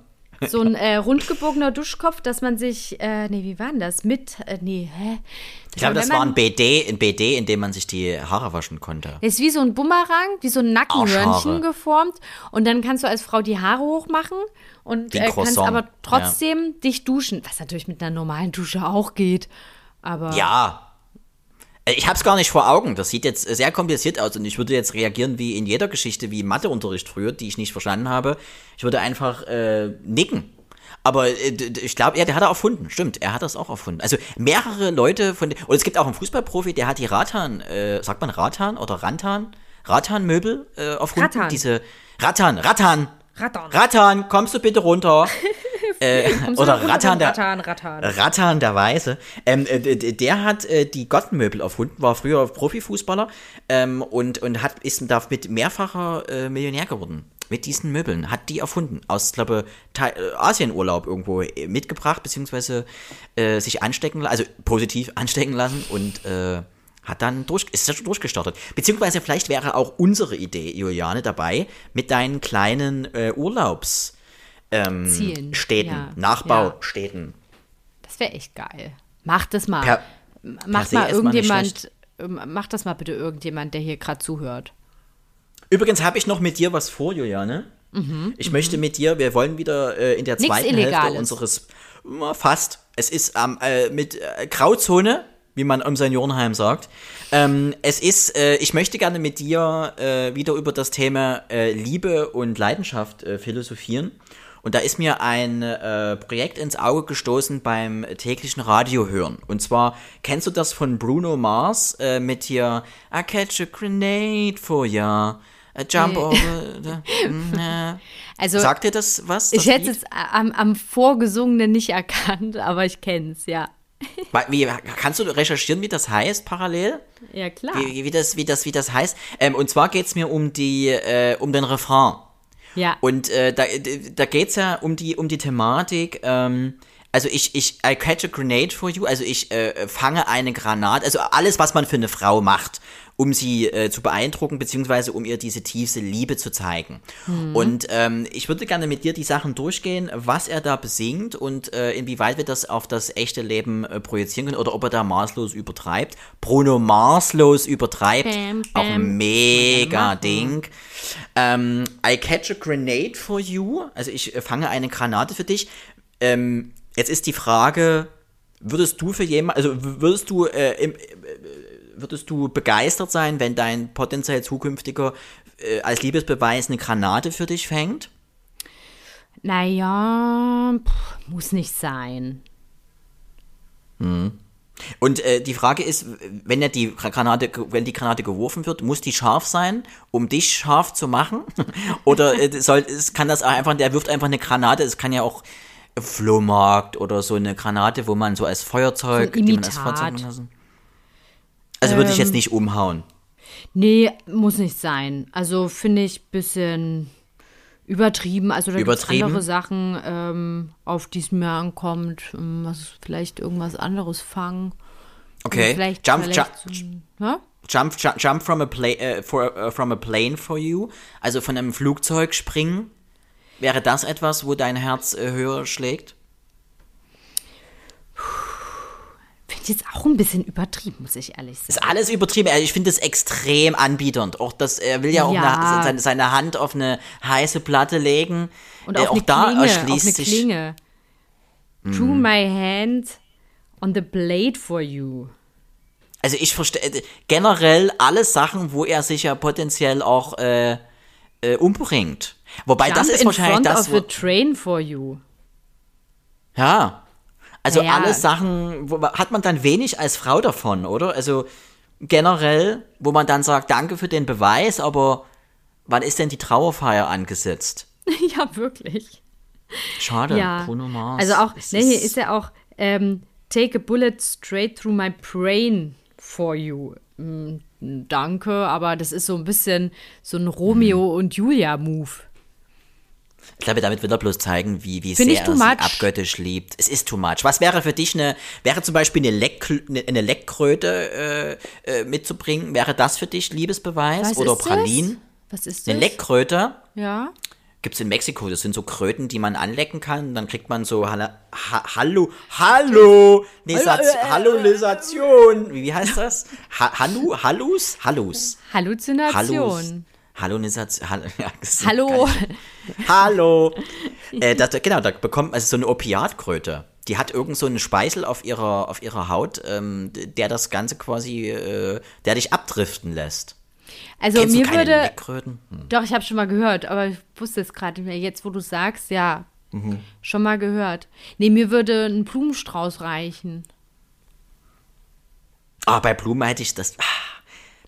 so ein äh, rundgebogener Duschkopf, dass man sich, äh, nee, wie war denn das? Mit, äh, nee, hä? Ich glaube, das war ein BD, ein BD, in dem man sich die Haare waschen konnte. Ist wie so ein Bumerang, wie so ein Nackenhörnchen Arschhaare. geformt. Und dann kannst du als Frau die Haare hochmachen und äh, kannst aber trotzdem dich duschen. Was natürlich mit einer normalen Dusche auch geht. Aber Ja. Äh, Ich habe es gar nicht vor Augen. Das sieht jetzt sehr kompliziert aus und ich würde jetzt reagieren wie in jeder Geschichte, wie im Matheunterricht früher, die ich nicht verstanden habe. Ich würde einfach äh, nicken. Aber äh, ich glaube, ja, der hat er erfunden. Stimmt, er hat das auch erfunden. Also mehrere Leute von und es gibt auch einen Fußballprofi, der hat die Rattan, äh, sagt man Rattan oder Rantan? Rattan-Möbel äh, erfunden. Rattan. Diese Rattan, Rattan. Rattan. Rattan, kommst du bitte runter? äh, oder Rattan, der, Rattan, Rattan. Rattan der Weise. Ähm, äh, der hat äh, die Gottenmöbel erfunden, war früher Profifußballer ähm, und, und hat, ist damit mehrfacher äh, Millionär geworden. Mit diesen Möbeln. Hat die erfunden. Aus, glaube äh, Asienurlaub irgendwo äh, mitgebracht, beziehungsweise sich anstecken lassen, also positiv anstecken lassen und hat dann durch, ist das durchgestartet. Beziehungsweise vielleicht wäre auch unsere Idee, Juliane, dabei, mit deinen kleinen äh, Urlaubs. Ähm, Städten, ja, Nachbaustädten. Das wäre echt geil. Mach das mal. Per- Macht mal irgendjemand, ähm, macht das mal bitte irgendjemand, der hier gerade zuhört. Übrigens habe ich noch mit dir was vor, Juliane. ich möchte mit dir, wir wollen wieder äh, in der Mhm, Nichts zweiten Hälfte unseres, fast, es ist ähm, äh, mit äh, Grauzone, wie man im Seniorenheim sagt. Ähm, es ist, äh, ich möchte gerne mit dir äh, wieder über das Thema äh, Liebe und Leidenschaft äh, philosophieren. Und da ist mir ein äh, Projekt ins Auge gestoßen beim täglichen Radiohören. Und zwar, kennst du das von Bruno Mars äh, mit hier I catch a grenade for ya, a jump Nee. over the... Äh. Also, Sagt dir das was? ich das hätte Lied? es am, am Vorgesungenen nicht erkannt, aber ich kenne es, ja. Wie, kannst du recherchieren, wie das heißt parallel? Ja, klar. Wie, wie, das, wie, das, wie das heißt? Ähm, und zwar geht's mir um die, äh, um den Refrain. Ja. Und äh, da, da geht's ja um die, um die Thematik, ähm, also ich, ich, I catch a grenade for you, also ich äh, fange eine Granate, also alles, was man für eine Frau macht, um sie äh, zu beeindrucken, beziehungsweise um ihr diese tiefste Liebe zu zeigen. Und ähm, ich würde gerne mit dir die Sachen durchgehen, was er da besingt und äh, inwieweit wir das auf das echte Leben äh, projizieren können oder ob er da maßlos übertreibt. Bruno maßlos übertreibt, Bam, auch bam. ein mega Ding. Ähm, I catch a grenade for you. Also ich äh, fange eine Granate für dich. Ähm, jetzt ist die Frage, würdest du für jemand, also würdest du, äh, im, äh, würdest du begeistert sein, wenn dein potenziell zukünftiger äh, als Liebesbeweis eine Granate für dich fängt? Naja, pff, muss nicht sein. Und äh, die Frage ist, wenn er die Granate, wenn die Granate geworfen wird, muss die scharf sein, um dich scharf zu machen? oder äh, soll, kann das auch einfach, der wirft einfach eine Granate, es kann ja auch Flohmarkt oder so eine Granate, wo man so als Feuerzeug, So die man als. Feuerzeug lassen. Also würde ich jetzt nicht umhauen. Nee, muss nicht sein. Also finde ich ein bisschen übertrieben. Also da gibt andere Sachen, ähm, auf die es mir ankommt. ähm, Was vielleicht irgendwas anderes fangen. Okay. Vielleicht, jump, vielleicht jump, so, ja? jump, jump, jump from a plane, äh, for, äh, from a plane for you. Also von einem Flugzeug springen. Wäre das etwas, wo dein Herz äh, höher schlägt? ich jetzt auch ein bisschen übertrieben, muss ich ehrlich sagen. Ist alles übertrieben. Also Ich finde das extrem anbieternd. Auch das, er will ja auch Ja. Eine, seine, seine Hand auf eine heiße Platte legen. Und Äh, auf auch eine da Klinge, erschließt auf eine sich. Klinge. Drew my hand on the blade for you. Also ich verstehe äh, generell alle Sachen, wo er sich ja potenziell auch äh, äh, umbringt. Wobei das Jump ist in wahrscheinlich das. of a train for you. ja. Also Naja. alle Sachen, wo, hat man dann wenig als Frau davon, oder? Also generell, wo man dann sagt, danke für den Beweis, aber wann ist denn die Trauerfeier angesetzt? ja, wirklich. Schade, Ja. Bruno Mars. Also auch, Es ne, hier ist ja auch, ähm, take a bullet straight through my brain for you. Mm, danke, aber das ist so ein bisschen so ein Romeo und Julia-Move. Ich glaube, damit will er bloß zeigen, wie, wie Find sehr er sie much. abgöttisch liebt. Es ist too much. Was wäre für dich eine, wäre zum Beispiel eine, Leck, eine Leckkröte äh, äh, mitzubringen? Wäre das für dich Liebesbeweis? Was Oder ist das? Pralinen? Was ist das? Eine Leckkröte Ja. gibt es in Mexiko. Das sind so Kröten, die man anlecken kann. Dann kriegt man so Halla, ha, Hallo, Hallo, Nisaz, Hallulisation. Wie, wie heißt das? Ha, Hallu, Hallus? Hallus. Halluzination. Hallunisation. Hall, ja, Hallo. Hallo. äh, das, genau, da bekommt man also so eine Opiatkröte. Die hat irgend so einen Speichel auf ihrer, auf ihrer Haut, ähm, der das Ganze quasi, äh, der dich abdriften lässt. Also Kennst mir du keine würde? Hm. doch, ich habe schon mal gehört, aber ich wusste es gerade nicht mehr. Jetzt, wo du sagst, ja, Mhm. schon mal gehört. Nee, mir würde ein Blumenstrauß reichen. Ah, bei Blumen hätte ich das. Ah,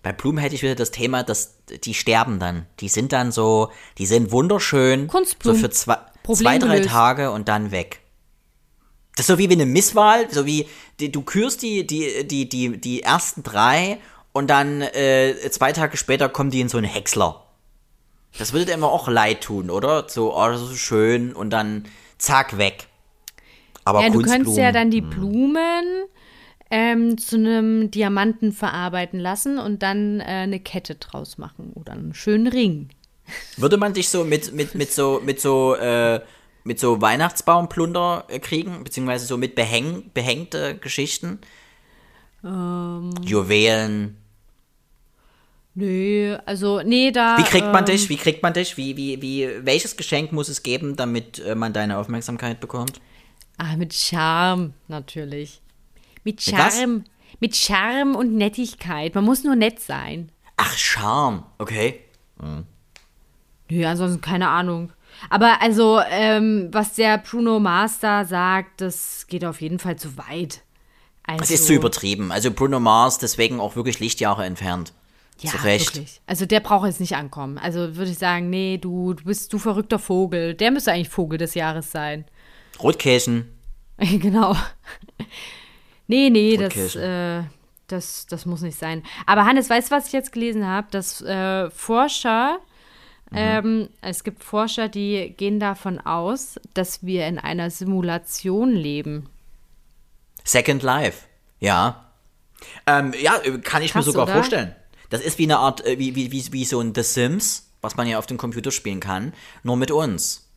bei Blumen hätte ich wieder das Thema, dass die sterben dann. Die sind dann so, die sind wunderschön. Kunstblumen. So für zwei, Problem zwei drei gelöst. Tage und dann weg. Das ist so wie, eine Misswahl, so wie die, du kürst die, die, die, die, die ersten drei und dann äh, zwei Tage später kommen die in so einen Häcksler. Das würde dir immer auch leid tun, oder? So, oh, das ist so schön und dann zack, weg. Aber Ja, du könntest ja dann die Blumen ähm, zu einem Diamanten verarbeiten lassen und dann äh, eine Kette draus machen oder einen schönen Ring. Würde man dich so mit, mit, mit so, mit so, äh, mit so Weihnachtsbaumplunder äh, kriegen, beziehungsweise so mit behäng, behängte Geschichten? Ähm. Juwelen. Nö, also, nee, da. Wie kriegt man ähm, dich? Wie kriegt man dich? Wie, wie, wie, welches Geschenk muss es geben, damit äh, man deine Aufmerksamkeit bekommt? Ah, mit Charme, natürlich. Mit Mit? Charme. Mit Charme und Nettigkeit. Man muss nur nett sein. Ach, Charme. Okay. Nö, ansonsten keine Ahnung. Aber also, ähm, was der Bruno Mars da sagt, das geht auf jeden Fall zu weit. Also, Es ist zu übertrieben. Also Bruno Mars, deswegen auch wirklich Lichtjahre entfernt. Ja, zu Recht. wirklich. Also der braucht jetzt nicht ankommen. Also würde ich sagen, nee, du, du bist du verrückter Vogel. Der müsste eigentlich Vogel des Jahres sein. Rotkäsen. genau. Nee, nee, das, äh, das, das muss nicht sein. Aber Hannes, weißt du, was ich jetzt gelesen habe? Dass äh, Forscher, Mhm. ähm, es gibt Forscher, die gehen davon aus, dass wir in einer Simulation leben. Second Life. Ja. Ähm, ja, kann ich Krass, mir sogar oder? vorstellen. Das ist wie eine Art, äh, wie, wie, wie, wie so ein The Sims, was man ja auf dem Computer spielen kann, nur mit uns.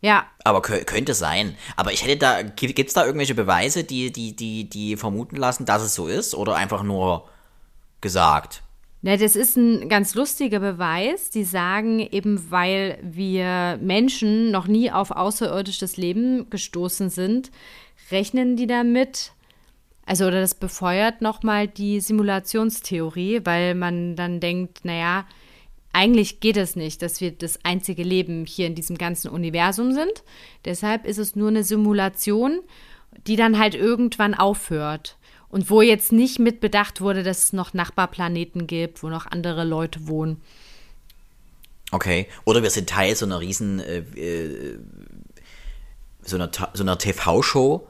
Ja, Aber kö könnte sein. Aber ich hätte da, gibt es da irgendwelche Beweise, die, die, die, die vermuten lassen, dass es so ist? Oder einfach nur gesagt? Ja, das ist ein ganz lustiger Beweis. Die sagen eben, weil wir Menschen noch nie auf außerirdisches Leben gestoßen sind, rechnen die damit, also oder das befeuert nochmal die Simulationstheorie, weil man dann denkt, naja, eigentlich geht es nicht, dass wir das einzige Leben hier in diesem ganzen Universum sind. Deshalb ist es nur eine Simulation, die dann halt irgendwann aufhört. Und wo jetzt nicht mit bedacht wurde, dass es noch Nachbarplaneten gibt, wo noch andere Leute wohnen. Okay. Oder wir sind Teil so einer riesen, äh, äh, so einer, so einer TV-Show,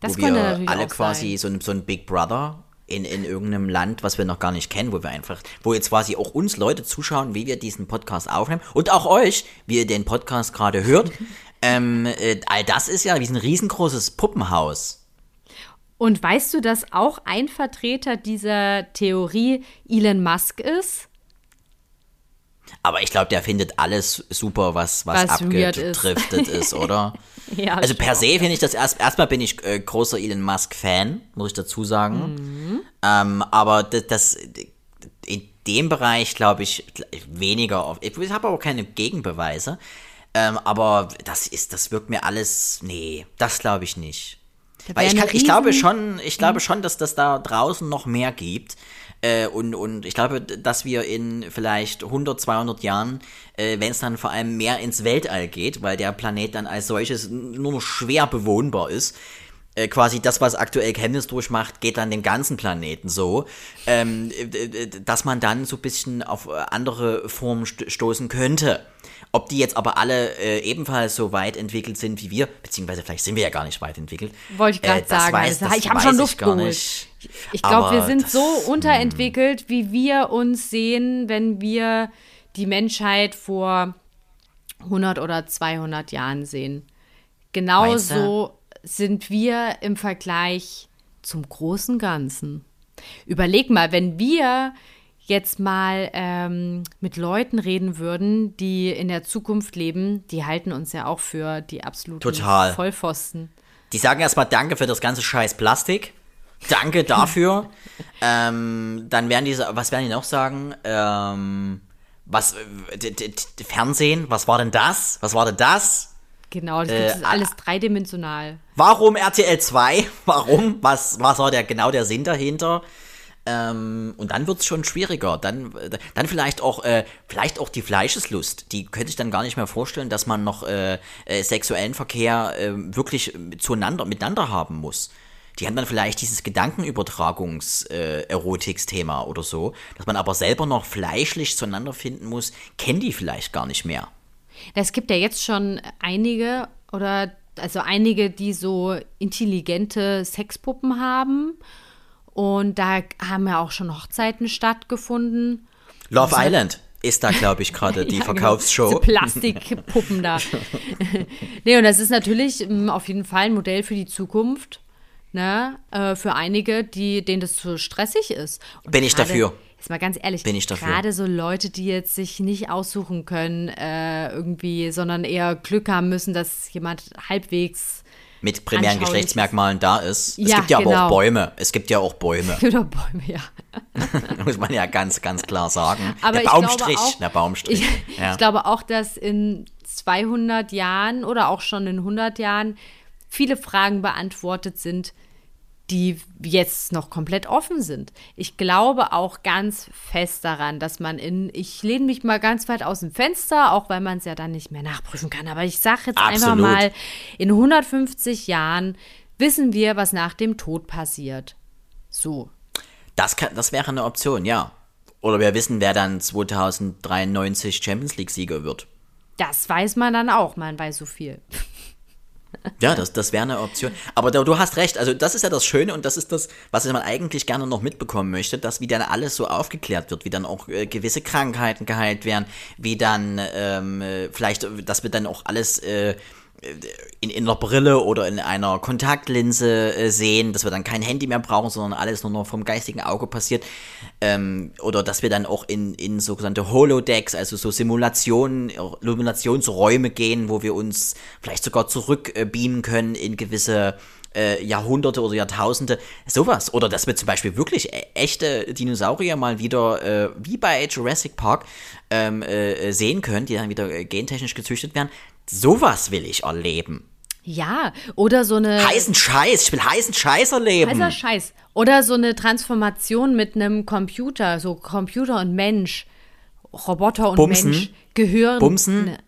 Das wo könnte wir alle quasi sein. so ein, so ein Big Brother in, in irgendeinem Land, was wir noch gar nicht kennen, wo wir einfach, wo jetzt quasi auch uns Leute zuschauen, wie wir diesen Podcast aufnehmen und auch euch, wie ihr den Podcast gerade hört. ähm, äh, all das ist ja wie ein riesengroßes Puppenhaus. Und weißt du, dass auch ein Vertreter dieser Theorie Elon Musk ist? Aber ich glaube, der findet alles super, was, was, Was weird ist. abgedriftet ist. oder? Ja, also per se finde ich das erst, erstmal bin ich äh, großer Elon Musk-Fan, muss ich dazu sagen. Mhm. Ähm, aber das, das in dem Bereich glaube ich weniger auf. Ich habe aber keine Gegenbeweise. Ähm, aber das ist, das wirkt mir alles. Nee, das glaube ich nicht. Weil ich, kann, ich glaube schon, ich glaube schon, dass das da draußen noch mehr gibt. Äh, und, und ich glaube, dass wir in vielleicht 100, 200 Jahren, äh, wenn es dann vor allem mehr ins Weltall geht, weil der Planet dann als solches nur noch schwer bewohnbar ist, äh, quasi das, was aktuell Chemnitz durchmacht, geht dann den ganzen Planeten so, ähm, äh, äh, dass man dann so ein bisschen auf äh, andere Formen sto stoßen könnte. Ob die jetzt aber alle äh, ebenfalls so weit entwickelt sind wie wir, beziehungsweise vielleicht sind wir ja gar nicht weit entwickelt. Wollte ich gerade Äh, sagen. weiß- das, das ich habe schon ich Luft gar geholt. nicht. Ich glaube, wir sind das- so unterentwickelt, wie wir uns sehen, wenn wir die Menschheit vor 100 oder 200 Jahren sehen. Genauso sind wir im Vergleich zum großen Ganzen. Überleg mal, wenn wir jetzt mal ähm, mit Leuten reden würden, die in der Zukunft leben, die halten uns ja auch für die absoluten Total. Vollpfosten. Die sagen erstmal Danke für das ganze scheiß Plastik. Danke dafür. ähm, dann werden die, was werden die noch sagen? Ähm, was, Fernsehen, was war denn das? Was war denn das? Genau, das Äh, ist alles dreidimensional. Warum RTL 2? Warum? Was, was war der, genau der Sinn dahinter? Ähm, und dann wird es schon schwieriger. Dann, äh, dann vielleicht auch, äh, vielleicht auch die Fleischeslust. Die könnte ich dann gar nicht mehr vorstellen, dass man noch äh, äh, sexuellen Verkehr äh, wirklich zueinander, miteinander haben muss. Die haben dann vielleicht dieses Gedankenübertragungs-Erotics-Thema oder so, dass man aber selber noch fleischlich zueinander finden muss, kennen die vielleicht gar nicht mehr. Es gibt ja jetzt schon einige oder also einige, die so intelligente Sexpuppen haben. Und da haben ja auch schon Hochzeiten stattgefunden. Love Island ist da, glaube ich, gerade die Ja, genau. Verkaufsshow. So Plastikpuppen da. nee, und das ist natürlich ähm, auf jeden Fall ein Modell für die Zukunft. Ne? Äh, für einige, die, denen das zu stressig ist. Und Bin ich dafür. Jetzt mal ganz ehrlich, Bin ich dafür. gerade so Leute, die jetzt sich nicht aussuchen können, äh, irgendwie, sondern eher Glück haben müssen, dass jemand halbwegs mit primären Geschlechtsmerkmalen da ist. es Ja, gibt ja aber genau. auch Bäume. Es gibt ja auch Bäume, oder Bäume, ja. muss man ja ganz, ganz klar sagen. Aber der Baumstrich, auch- der Baumstrich. Ich, ja. ich glaube auch, dass in 200 Jahren oder auch schon in 100 Jahren viele Fragen beantwortet sind, die jetzt noch komplett offen sind. Ich glaube auch ganz fest daran, dass man in, ich lehne mich mal ganz weit aus dem Fenster, auch weil man es ja dann nicht mehr nachprüfen kann, aber ich sage jetzt einfach Absolut. mal, in 150 Jahren wissen wir, was nach dem Tod passiert. So. das, kann, das wäre eine Option, ja. Oder wir wissen, wer dann 2093 Champions League-Sieger wird. Das weiß man dann auch, man weiß so viel. Ja, das, das wäre eine Option. Aber du, du hast recht, also das ist ja das Schöne und das ist das, was man eigentlich gerne noch mitbekommen möchte, dass wie dann alles so aufgeklärt wird, wie dann auch äh, gewisse Krankheiten geheilt werden, wie dann ähm, äh, vielleicht, dass wir dann auch alles äh, in, in einer Brille oder in einer Kontaktlinse äh, sehen, dass wir dann kein Handy mehr brauchen, sondern alles nur noch vom geistigen Auge passiert. Ähm, oder dass wir dann auch in, in sogenannte Holodecks, also so Simulationen, Simulationsräume gehen, wo wir uns vielleicht sogar zurück äh, können in gewisse äh, Jahrhunderte oder Jahrtausende, sowas. Oder dass wir zum Beispiel wirklich e echte Dinosaurier mal wieder, äh, wie bei Jurassic Park, ähm, äh, sehen können, die dann wieder äh, gentechnisch gezüchtet werden. Sowas will ich erleben. Ja, oder so eine. Heißen Scheiß, ich will heißen Scheiß erleben. Heißer Scheiß. Oder so eine Transformation mit einem Computer, so Computer und Mensch, Roboter und Bumsen? Mensch, Gehirn. Bumsen? Ne,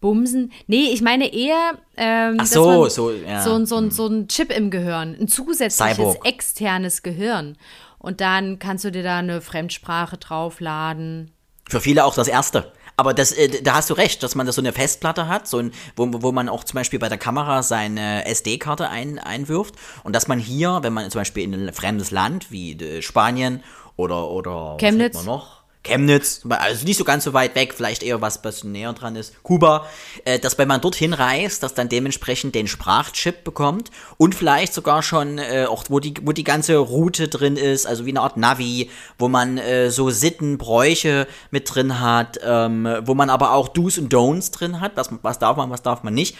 Bumsen? Nee, ich meine eher, ähm, Ach so, so, ja. so, ein- so, ein- so ein Chip im Gehirn, ein zusätzliches Cyborg. externes Gehirn. Und dann kannst du dir da eine Fremdsprache draufladen. Für viele auch das Erste. Aber das, äh, da hast du recht, dass man da so eine Festplatte hat, so ein, wo, wo man auch zum Beispiel bei der Kamera seine SD-Karte ein, einwirft und dass man hier, wenn man zum Beispiel in ein fremdes Land wie äh, Spanien oder oder was Chemnitz. noch? Chemnitz, also nicht so ganz so weit weg, vielleicht eher was, was näher dran ist, Kuba, äh, dass wenn man dorthin reist, dass dann dementsprechend den Sprachchip bekommt und vielleicht sogar schon äh, auch, wo die, wo die ganze Route drin ist, also wie eine Art Navi, wo man äh, so Sitten, Bräuche mit drin hat, ähm, wo man aber auch Do's und Don'ts drin hat, was, was darf man, was darf man nicht.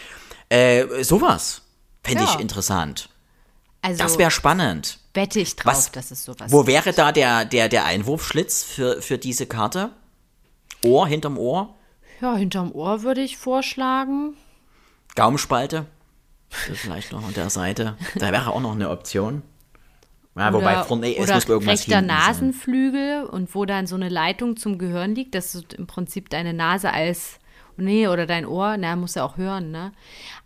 Äh, sowas fände Ja. ich interessant. Also Das wäre spannend. Wette ich drauf, Was- dass es sowas Wo wäre da der, der, der Einwurfschlitz für, für diese Karte? Ohr, hinterm Ohr? Ja, hinterm Ohr würde ich vorschlagen. Gaumenspalte? Vielleicht noch an der Seite. Da wäre auch noch eine Option. Ja, wobei oder vorne, es oder muss irgendwas rechter hinten sein. Nasenflügel und wo dann so eine Leitung zum Gehirn liegt, dass du im Prinzip deine Nase als, nee, oder dein Ohr, na, muss ja auch hören, ne?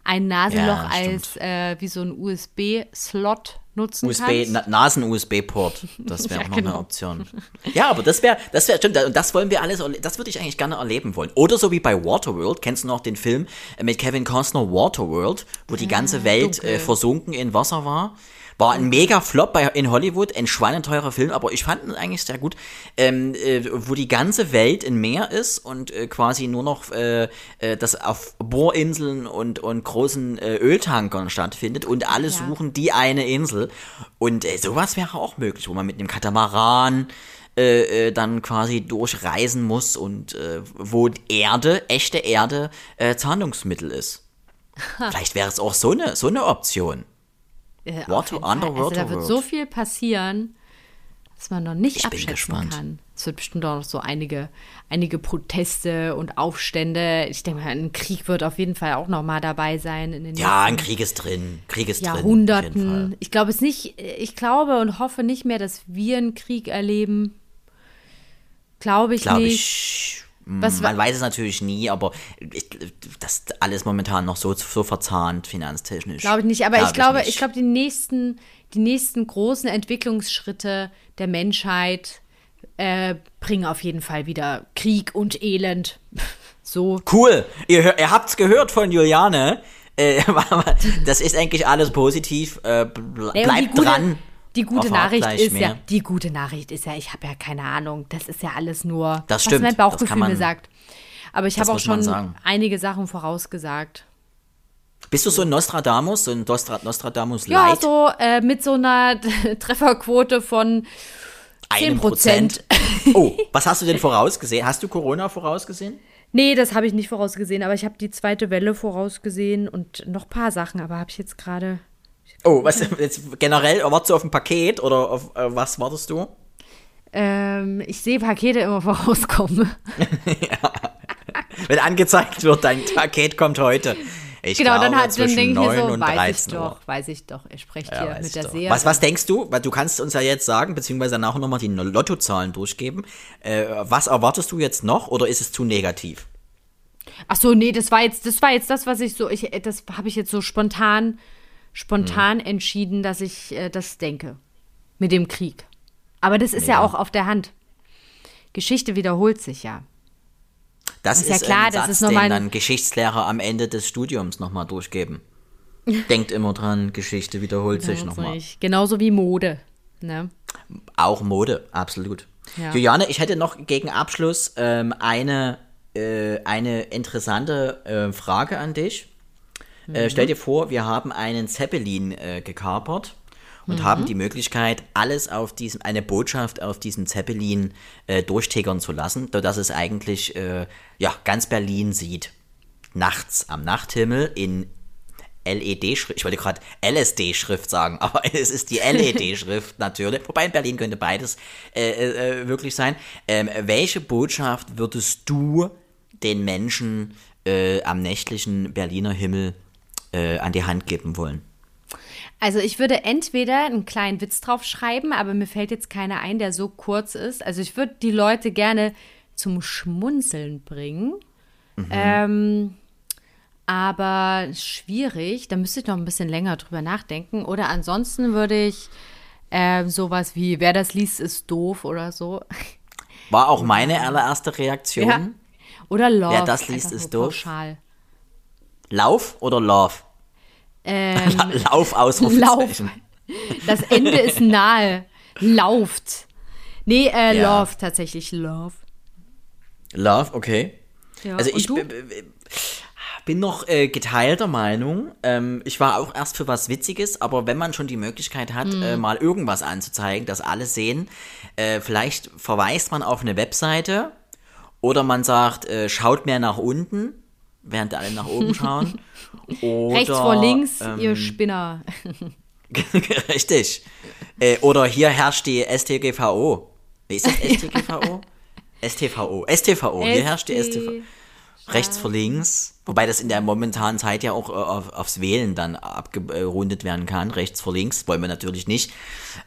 Ein Nasenloch Ja, als, äh, wie so ein USB-Slot nutzen USB, kannst. Na, Nasen-USB-Port. Das wäre Ja, auch noch genau. eine Option. Ja, aber das wäre, das wäre, stimmt, und das wollen wir alles, das würde ich eigentlich gerne erleben wollen. Oder so wie bei Waterworld, kennst du noch den Film äh, mit Kevin Costner, Waterworld, wo die ganze Welt äh, versunken in Wasser war? War ein mega Flop bei, in Hollywood, ein schweineteurer Film, aber ich fand ihn eigentlich sehr gut, ähm, äh, wo die ganze Welt im Meer ist und äh, quasi nur noch äh, äh, das auf Bohrinseln und, und großen äh, Öltankern stattfindet und alle Ja. suchen die eine Insel. Und äh, sowas wäre auch möglich, wo man mit einem Katamaran äh, dann quasi durchreisen muss und äh, wo Erde, echte Erde, äh, Zahlungsmittel ist. Vielleicht wäre es auch so eine, so eine Option. Äh, Water- Fall. Underwater also da wird World. so viel passieren, dass man noch nicht Ich abschätzen kann. Es wird bestimmt auch noch so einige, einige Proteste und Aufstände. Ich denke mal, ein Krieg wird auf jeden Fall auch noch mal dabei sein in den Ja, ein Krieg ist drin. Krieg ist drin. auf jeden Jahrhunderten. Ich glaube es nicht, ich glaube und hoffe nicht mehr, dass wir einen Krieg erleben. Glaube ich Glaube nicht. ich. Was man weiß es natürlich nie, aber ich, das ist alles momentan noch so, so verzahnt, finanztechnisch. Glaube ich nicht, aber Glaub ich glaube, ich glaube, die nächsten, die nächsten großen Entwicklungsschritte der Menschheit äh, bringen auf jeden Fall wieder Krieg und Elend. So. Cool. Ihr, ihr habt's gehört von Juliane. Äh, das ist eigentlich alles positiv. Äh, bleibt gute, dran. Die gute Nachricht ist mehr. ja, die gute Nachricht ist ja, ich habe ja keine Ahnung. Das ist ja alles nur, Das was stimmt, mein das Bauchgefühl man- mir sagt. Aber ich habe auch schon einige Sachen vorausgesagt. Bist du so ein Nostradamus, so ein Nostra Nostradamus Ja, Light? so äh, mit so einer Trefferquote von Einem 10%. Prozent. Oh, was hast du denn vorausgesehen? Hast du Corona vorausgesehen? Nee, das habe ich nicht vorausgesehen, aber ich habe die zweite Welle vorausgesehen und noch ein paar Sachen, aber habe ich jetzt gerade. Oh, was jetzt generell wartest du auf ein Paket oder auf äh, was wartest du? Ähm, ich sehe Pakete immer vorauskommen. Wenn angezeigt wird, dein Paket kommt heute. Ich genau, glaube, dann, hat- dann zwischen denke ich 9 mir so, und weiß ich 13 Uhr. doch, weiß ich doch. Ihr sprecht Ja, hier mit der doch. Seherin. Was, was denkst du? Weil du kannst uns ja jetzt sagen, beziehungsweise nachher nochmal die Lottozahlen durchgeben. Äh, was erwartest du jetzt noch oder ist es zu negativ? Ach so, nee, das war jetzt, das war jetzt das, was ich so, ich, das habe ich jetzt so spontan, spontan Hm. entschieden, dass ich äh, das denke. Mit dem Krieg. Aber das ist ja auch auf der Hand. Geschichte wiederholt sich ja. Das Ist ist, ja klar, ein das Satz, ist noch mal den dann Geschichtslehrer am Ende des Studiums nochmal durchgeben. Denkt immer dran, Geschichte wiederholt sich Genauso nochmal. Genauso wie Mode. Ne? Auch Mode, absolut. Ja. Juliane, ich hätte noch gegen Abschluss ähm, eine, äh, eine interessante äh, Frage an dich. Mhm. Äh, stell dir vor, wir haben einen Zeppelin äh, gekapert und Mhm. haben die Möglichkeit, alles auf diesem, eine Botschaft auf diesem Zeppelin äh, durchtickern zu lassen, sodass es eigentlich äh, ja, ganz Berlin sieht. Nachts am Nachthimmel in LED-Schrift, ich wollte gerade LSD-Schrift sagen, aber es ist die LED-Schrift natürlich. Wobei in Berlin könnte beides äh, äh, wirklich sein. Ähm, welche Botschaft würdest du den Menschen äh, am nächtlichen Berliner Himmel äh, an die Hand geben wollen? Also ich würde entweder einen kleinen Witz drauf schreiben, aber mir fällt jetzt keiner ein, der so kurz ist. Also ich würde die Leute gerne zum Schmunzeln bringen. Ähm, aber schwierig, da müsste ich noch ein bisschen länger drüber nachdenken. Oder ansonsten würde ich ähm, sowas wie, wer das liest, ist doof oder so. War auch meine allererste Reaktion. Ja. Oder Love. Wer das liest, ist doof. Pauschal. Lauf oder Love? Ähm, Lauf, Ausrufezeichen. Das Ende ist nahe. Lauft. Nee, äh, Ja. Love, tatsächlich Love. Love, okay. Ja. Also ich b- b- bin noch äh, geteilter Meinung. Ähm, ich war auch erst für was Witziges, aber wenn man schon die Möglichkeit hat, Mhm. äh, mal irgendwas anzuzeigen, dass alle sehen, äh, vielleicht verweist man auf eine Webseite oder man sagt, äh, schaut mehr nach unten während alle nach oben schauen. Oder, Rechts vor links, ähm, ihr Spinner. Richtig. Äh, oder hier herrscht die STGVO. Wie ist das STGVO? STVO. STVO. Hier herrscht die STVO. Rechts vor links. Wobei das in der momentanen Zeit ja auch äh, auf, aufs Wählen dann abgerundet werden kann. Rechts vor links wollen wir natürlich nicht.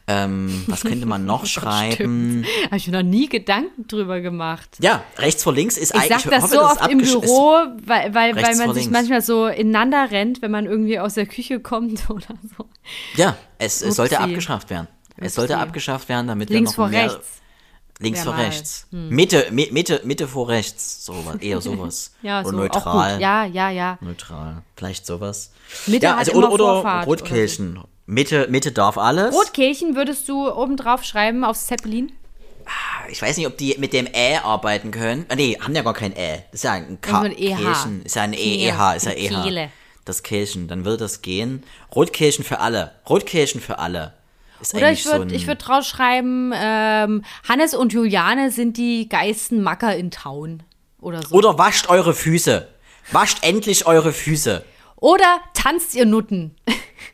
Ähm, was könnte man noch schreiben? Habe ich mir noch nie Gedanken drüber gemacht. Ja, rechts vor links ist Ich eigentlich. sag das hoffe, so dass es oft im Büro, weil, weil, weil man vor sich links. manchmal so ineinander rennt, wenn man irgendwie aus der Küche kommt oder so. Ja, es, es sollte abgeschafft werden. Es sollte abgeschafft werden, damit Links wir vor noch mehr, rechts. Links vor mal. Hm. rechts. Mitte, Mi- Mitte, Mitte vor rechts. Sowas, eher sowas. Ja, oder so neutral. Ja, ja, ja. Neutral. Vielleicht sowas. Mitte ja, hat also, immer oder, oder Vorfahrt Rotkirchen. Mitte, Mitte darf alles. Rotkehlchen würdest du oben drauf schreiben aufs Zeppelin? Ich weiß nicht, ob die mit dem Ä arbeiten können. Ah, nee, haben ja gar kein Ä. Das ist ja ein K. ein EH. Kirchen. Ist ja ein E. EH, ist ja EH. Das Kirchen, dann würde das gehen. Rotkirchen für alle. Rotkirchen für alle. Ist Oder ich würde so ich würd drauf schreiben, ähm, Hannes und Juliane sind die geilsten Macker in Town. Oder so. Oder wascht eure Füße. Wascht endlich eure Füße. Oder tanzt ihr Nutten.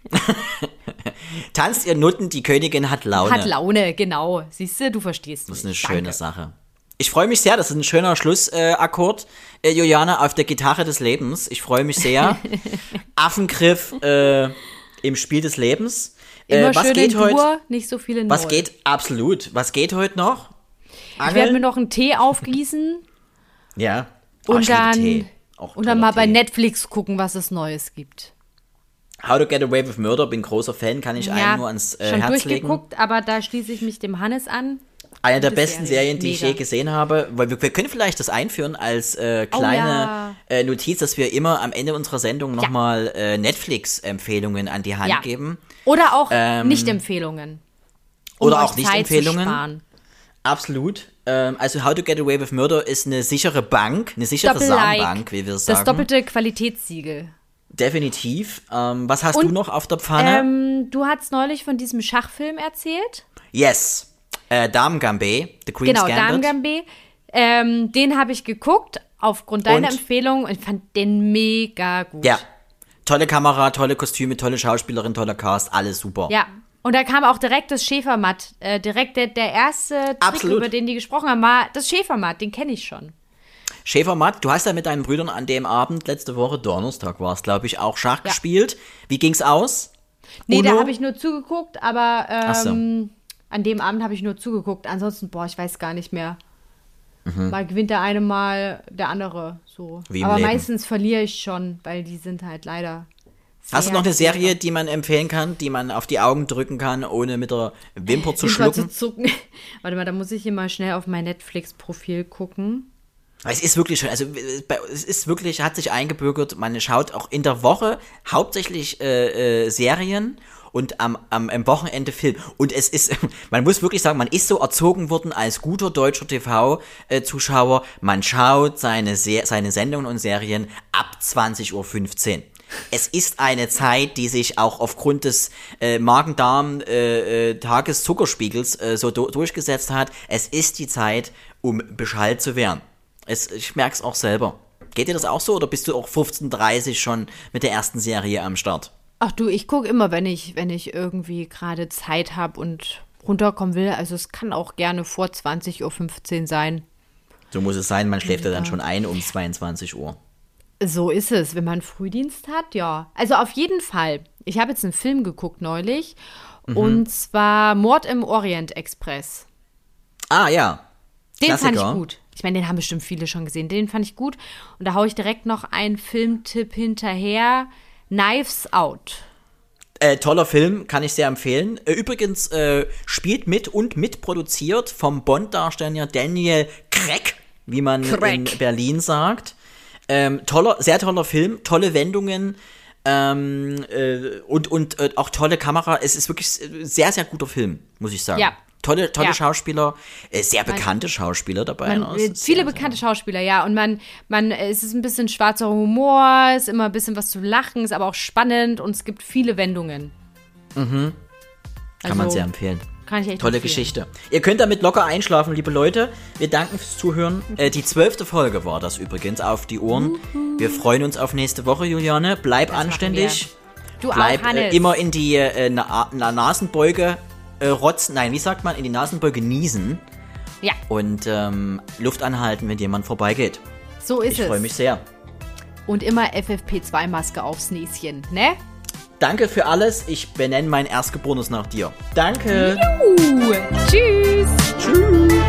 Tanzt ihr Nutten, die Königin hat Laune. Hat Laune, genau. Siehst du, du verstehst Das ist eine schöne Sache. Ich freue mich sehr, das ist ein schöner Schlussakkord, äh, Juliane, auf der Gitarre des Lebens. Ich freue mich sehr. Affengriff äh, im Spiel des Lebens. Immer äh, was schön geht in heute? Dur, nicht so viele Was geht? Absolut. Was geht heute noch? Ich werde Angeln? mir noch einen Tee aufgießen Ja. Oh, und dann, und dann mal bei Tee. Netflix gucken, was es Neues gibt. How to Get Away with Murder, bin großer Fan, kann ich allen nur ans äh, schon Herz legen. durchgeguckt, aber da schließe ich mich dem Hannes an. Eine der besten Serie. Serien, die ich Mega. je gesehen habe. Weil wir, wir können vielleicht das einführen als äh, kleine ja. äh, Notiz, dass wir immer am Ende unserer Sendung nochmal äh, Netflix-Empfehlungen an die Hand Ja. geben. Oder auch Ähm, Nicht-Empfehlungen. Um oder auch Nicht-Empfehlungen. Absolut. Ähm, also How to Get Away with Murder ist eine sichere Bank, eine sichere Doppel-like. Samenbank, wie wir sagen. Das doppelte Qualitätssiegel. Definitiv. Ähm, was hast du Und, noch auf der Pfanne? Ähm, du hast neulich von diesem Schachfilm erzählt. yes. Äh, Dame Gambé, The Queen's Genau, Gambit. Dame Gambé. Ähm, den habe ich geguckt aufgrund deiner Und? Empfehlung und fand den mega gut. Ja. Tolle Kamera, tolle Kostüme, tolle Schauspielerin, toller Cast, alles super. Ja. Und da kam auch direkt das Schäfermatt. Äh, direkt der, der erste Trick, Absolut. über den die gesprochen haben, war das Schäfermatt. Den kenne ich schon. Schäfer Matt, du hast ja mit deinen Brüdern an dem Abend, letzte Woche, Donnerstag war es, glaube ich, auch Schach Ja. gespielt. Wie ging's aus? Nee, da Uno? habe ich nur zugeguckt, aber ähm, an dem Abend habe ich nur zugeguckt. Ansonsten, boah, ich weiß gar nicht mehr. Mal gewinnt der eine, mal der andere. So. Mhm. Aber Leben. meistens verliere ich schon, weil die sind halt leider. Hast du noch eine. Serie, die man empfehlen kann, die man auf die Augen drücken kann, ohne mit der Wimper zu Wimper schlucken? zu zucken. Warte mal, da muss ich hier mal schnell auf mein Netflix-Profil gucken. Es ist wirklich schön. Also äh, es ist wirklich, hat sich eingebürgert. Man schaut auch in der Woche hauptsächlich äh, äh, Serien und am, am, am Wochenende Film. Und es ist, man muss wirklich sagen, man ist so erzogen worden als guter deutscher TV-Zuschauer. Man schaut seine, Se seine Sendungen und Serien ab 20.15 Uhr. Es ist eine Zeit, die sich auch aufgrund des äh, Magen-Darm-Tageszuckerspiegels äh, so du durchgesetzt hat. Es ist die Zeit, um beschallt zu werden. Es, ich merke es auch selber. Geht dir das auch so oder bist du auch 15.30 schon mit der ersten Serie am Start? Ach du, ich gucke immer, wenn ich, wenn ich irgendwie gerade Zeit habe und runterkommen will. Also es kann auch gerne vor 20.15 Uhr sein. So muss es sein, man schläft ja dann schon ein um 22 Uhr. So ist es, wenn man Frühdienst hat, ja. Also auf jeden Fall. Ich habe jetzt einen Film geguckt neulich. Mhm. Und zwar Mord im Orient Express. Ah ja. Den fand Klassiker. ich gut. Ich meine, den haben bestimmt viele schon gesehen. Den fand ich gut. Und da haue ich direkt noch einen Filmtipp hinterher. Knives Out. Äh, toller Film, kann ich sehr empfehlen. Äh, übrigens äh, spielt mit und mitproduziert vom Bond-Darsteller Daniel Craig, wie man in Craig. Berlin sagt. Ähm, toller, sehr toller Film, tolle Wendungen ähm, äh, und, und äh, auch tolle Kamera. Es ist wirklich sehr, sehr guter Film, muss ich sagen. Ja. Tolle, tolle Ja. Schauspieler, äh, sehr bekannte Schauspieler dabei. Man? Es äh, viele sehr, bekannte Schauspieler, ja. Und man, man, äh, es ist ein bisschen schwarzer Humor, ist immer ein bisschen was zu lachen, ist aber auch spannend und es gibt viele Wendungen. Sehr, kann man also- sehr empfehlen. Kann ich echt Tolle empfehlen. Geschichte. Ihr könnt damit locker einschlafen, liebe Leute. Wir danken fürs Zuhören. Äh, die zwölfte Folge war das übrigens auf die Ohren. Wir freuen uns auf nächste Woche, Juliane. Bleib machen anständig. Du Bleib auch, Hannes. äh, immer in die äh, Na Na Nasenbeuge äh, rotzen. Nein, wie sagt man? In die Nasenbeuge niesen. Ja, Und ähm, Luft anhalten, wenn jemand vorbeigeht. so ist Ich es. freue mich sehr. Und immer FFP2-Maske aufs Näschen, ne? Danke für alles. Ich benenne mein Erstgeborenes nach dir. Danke. Uh, tschüss.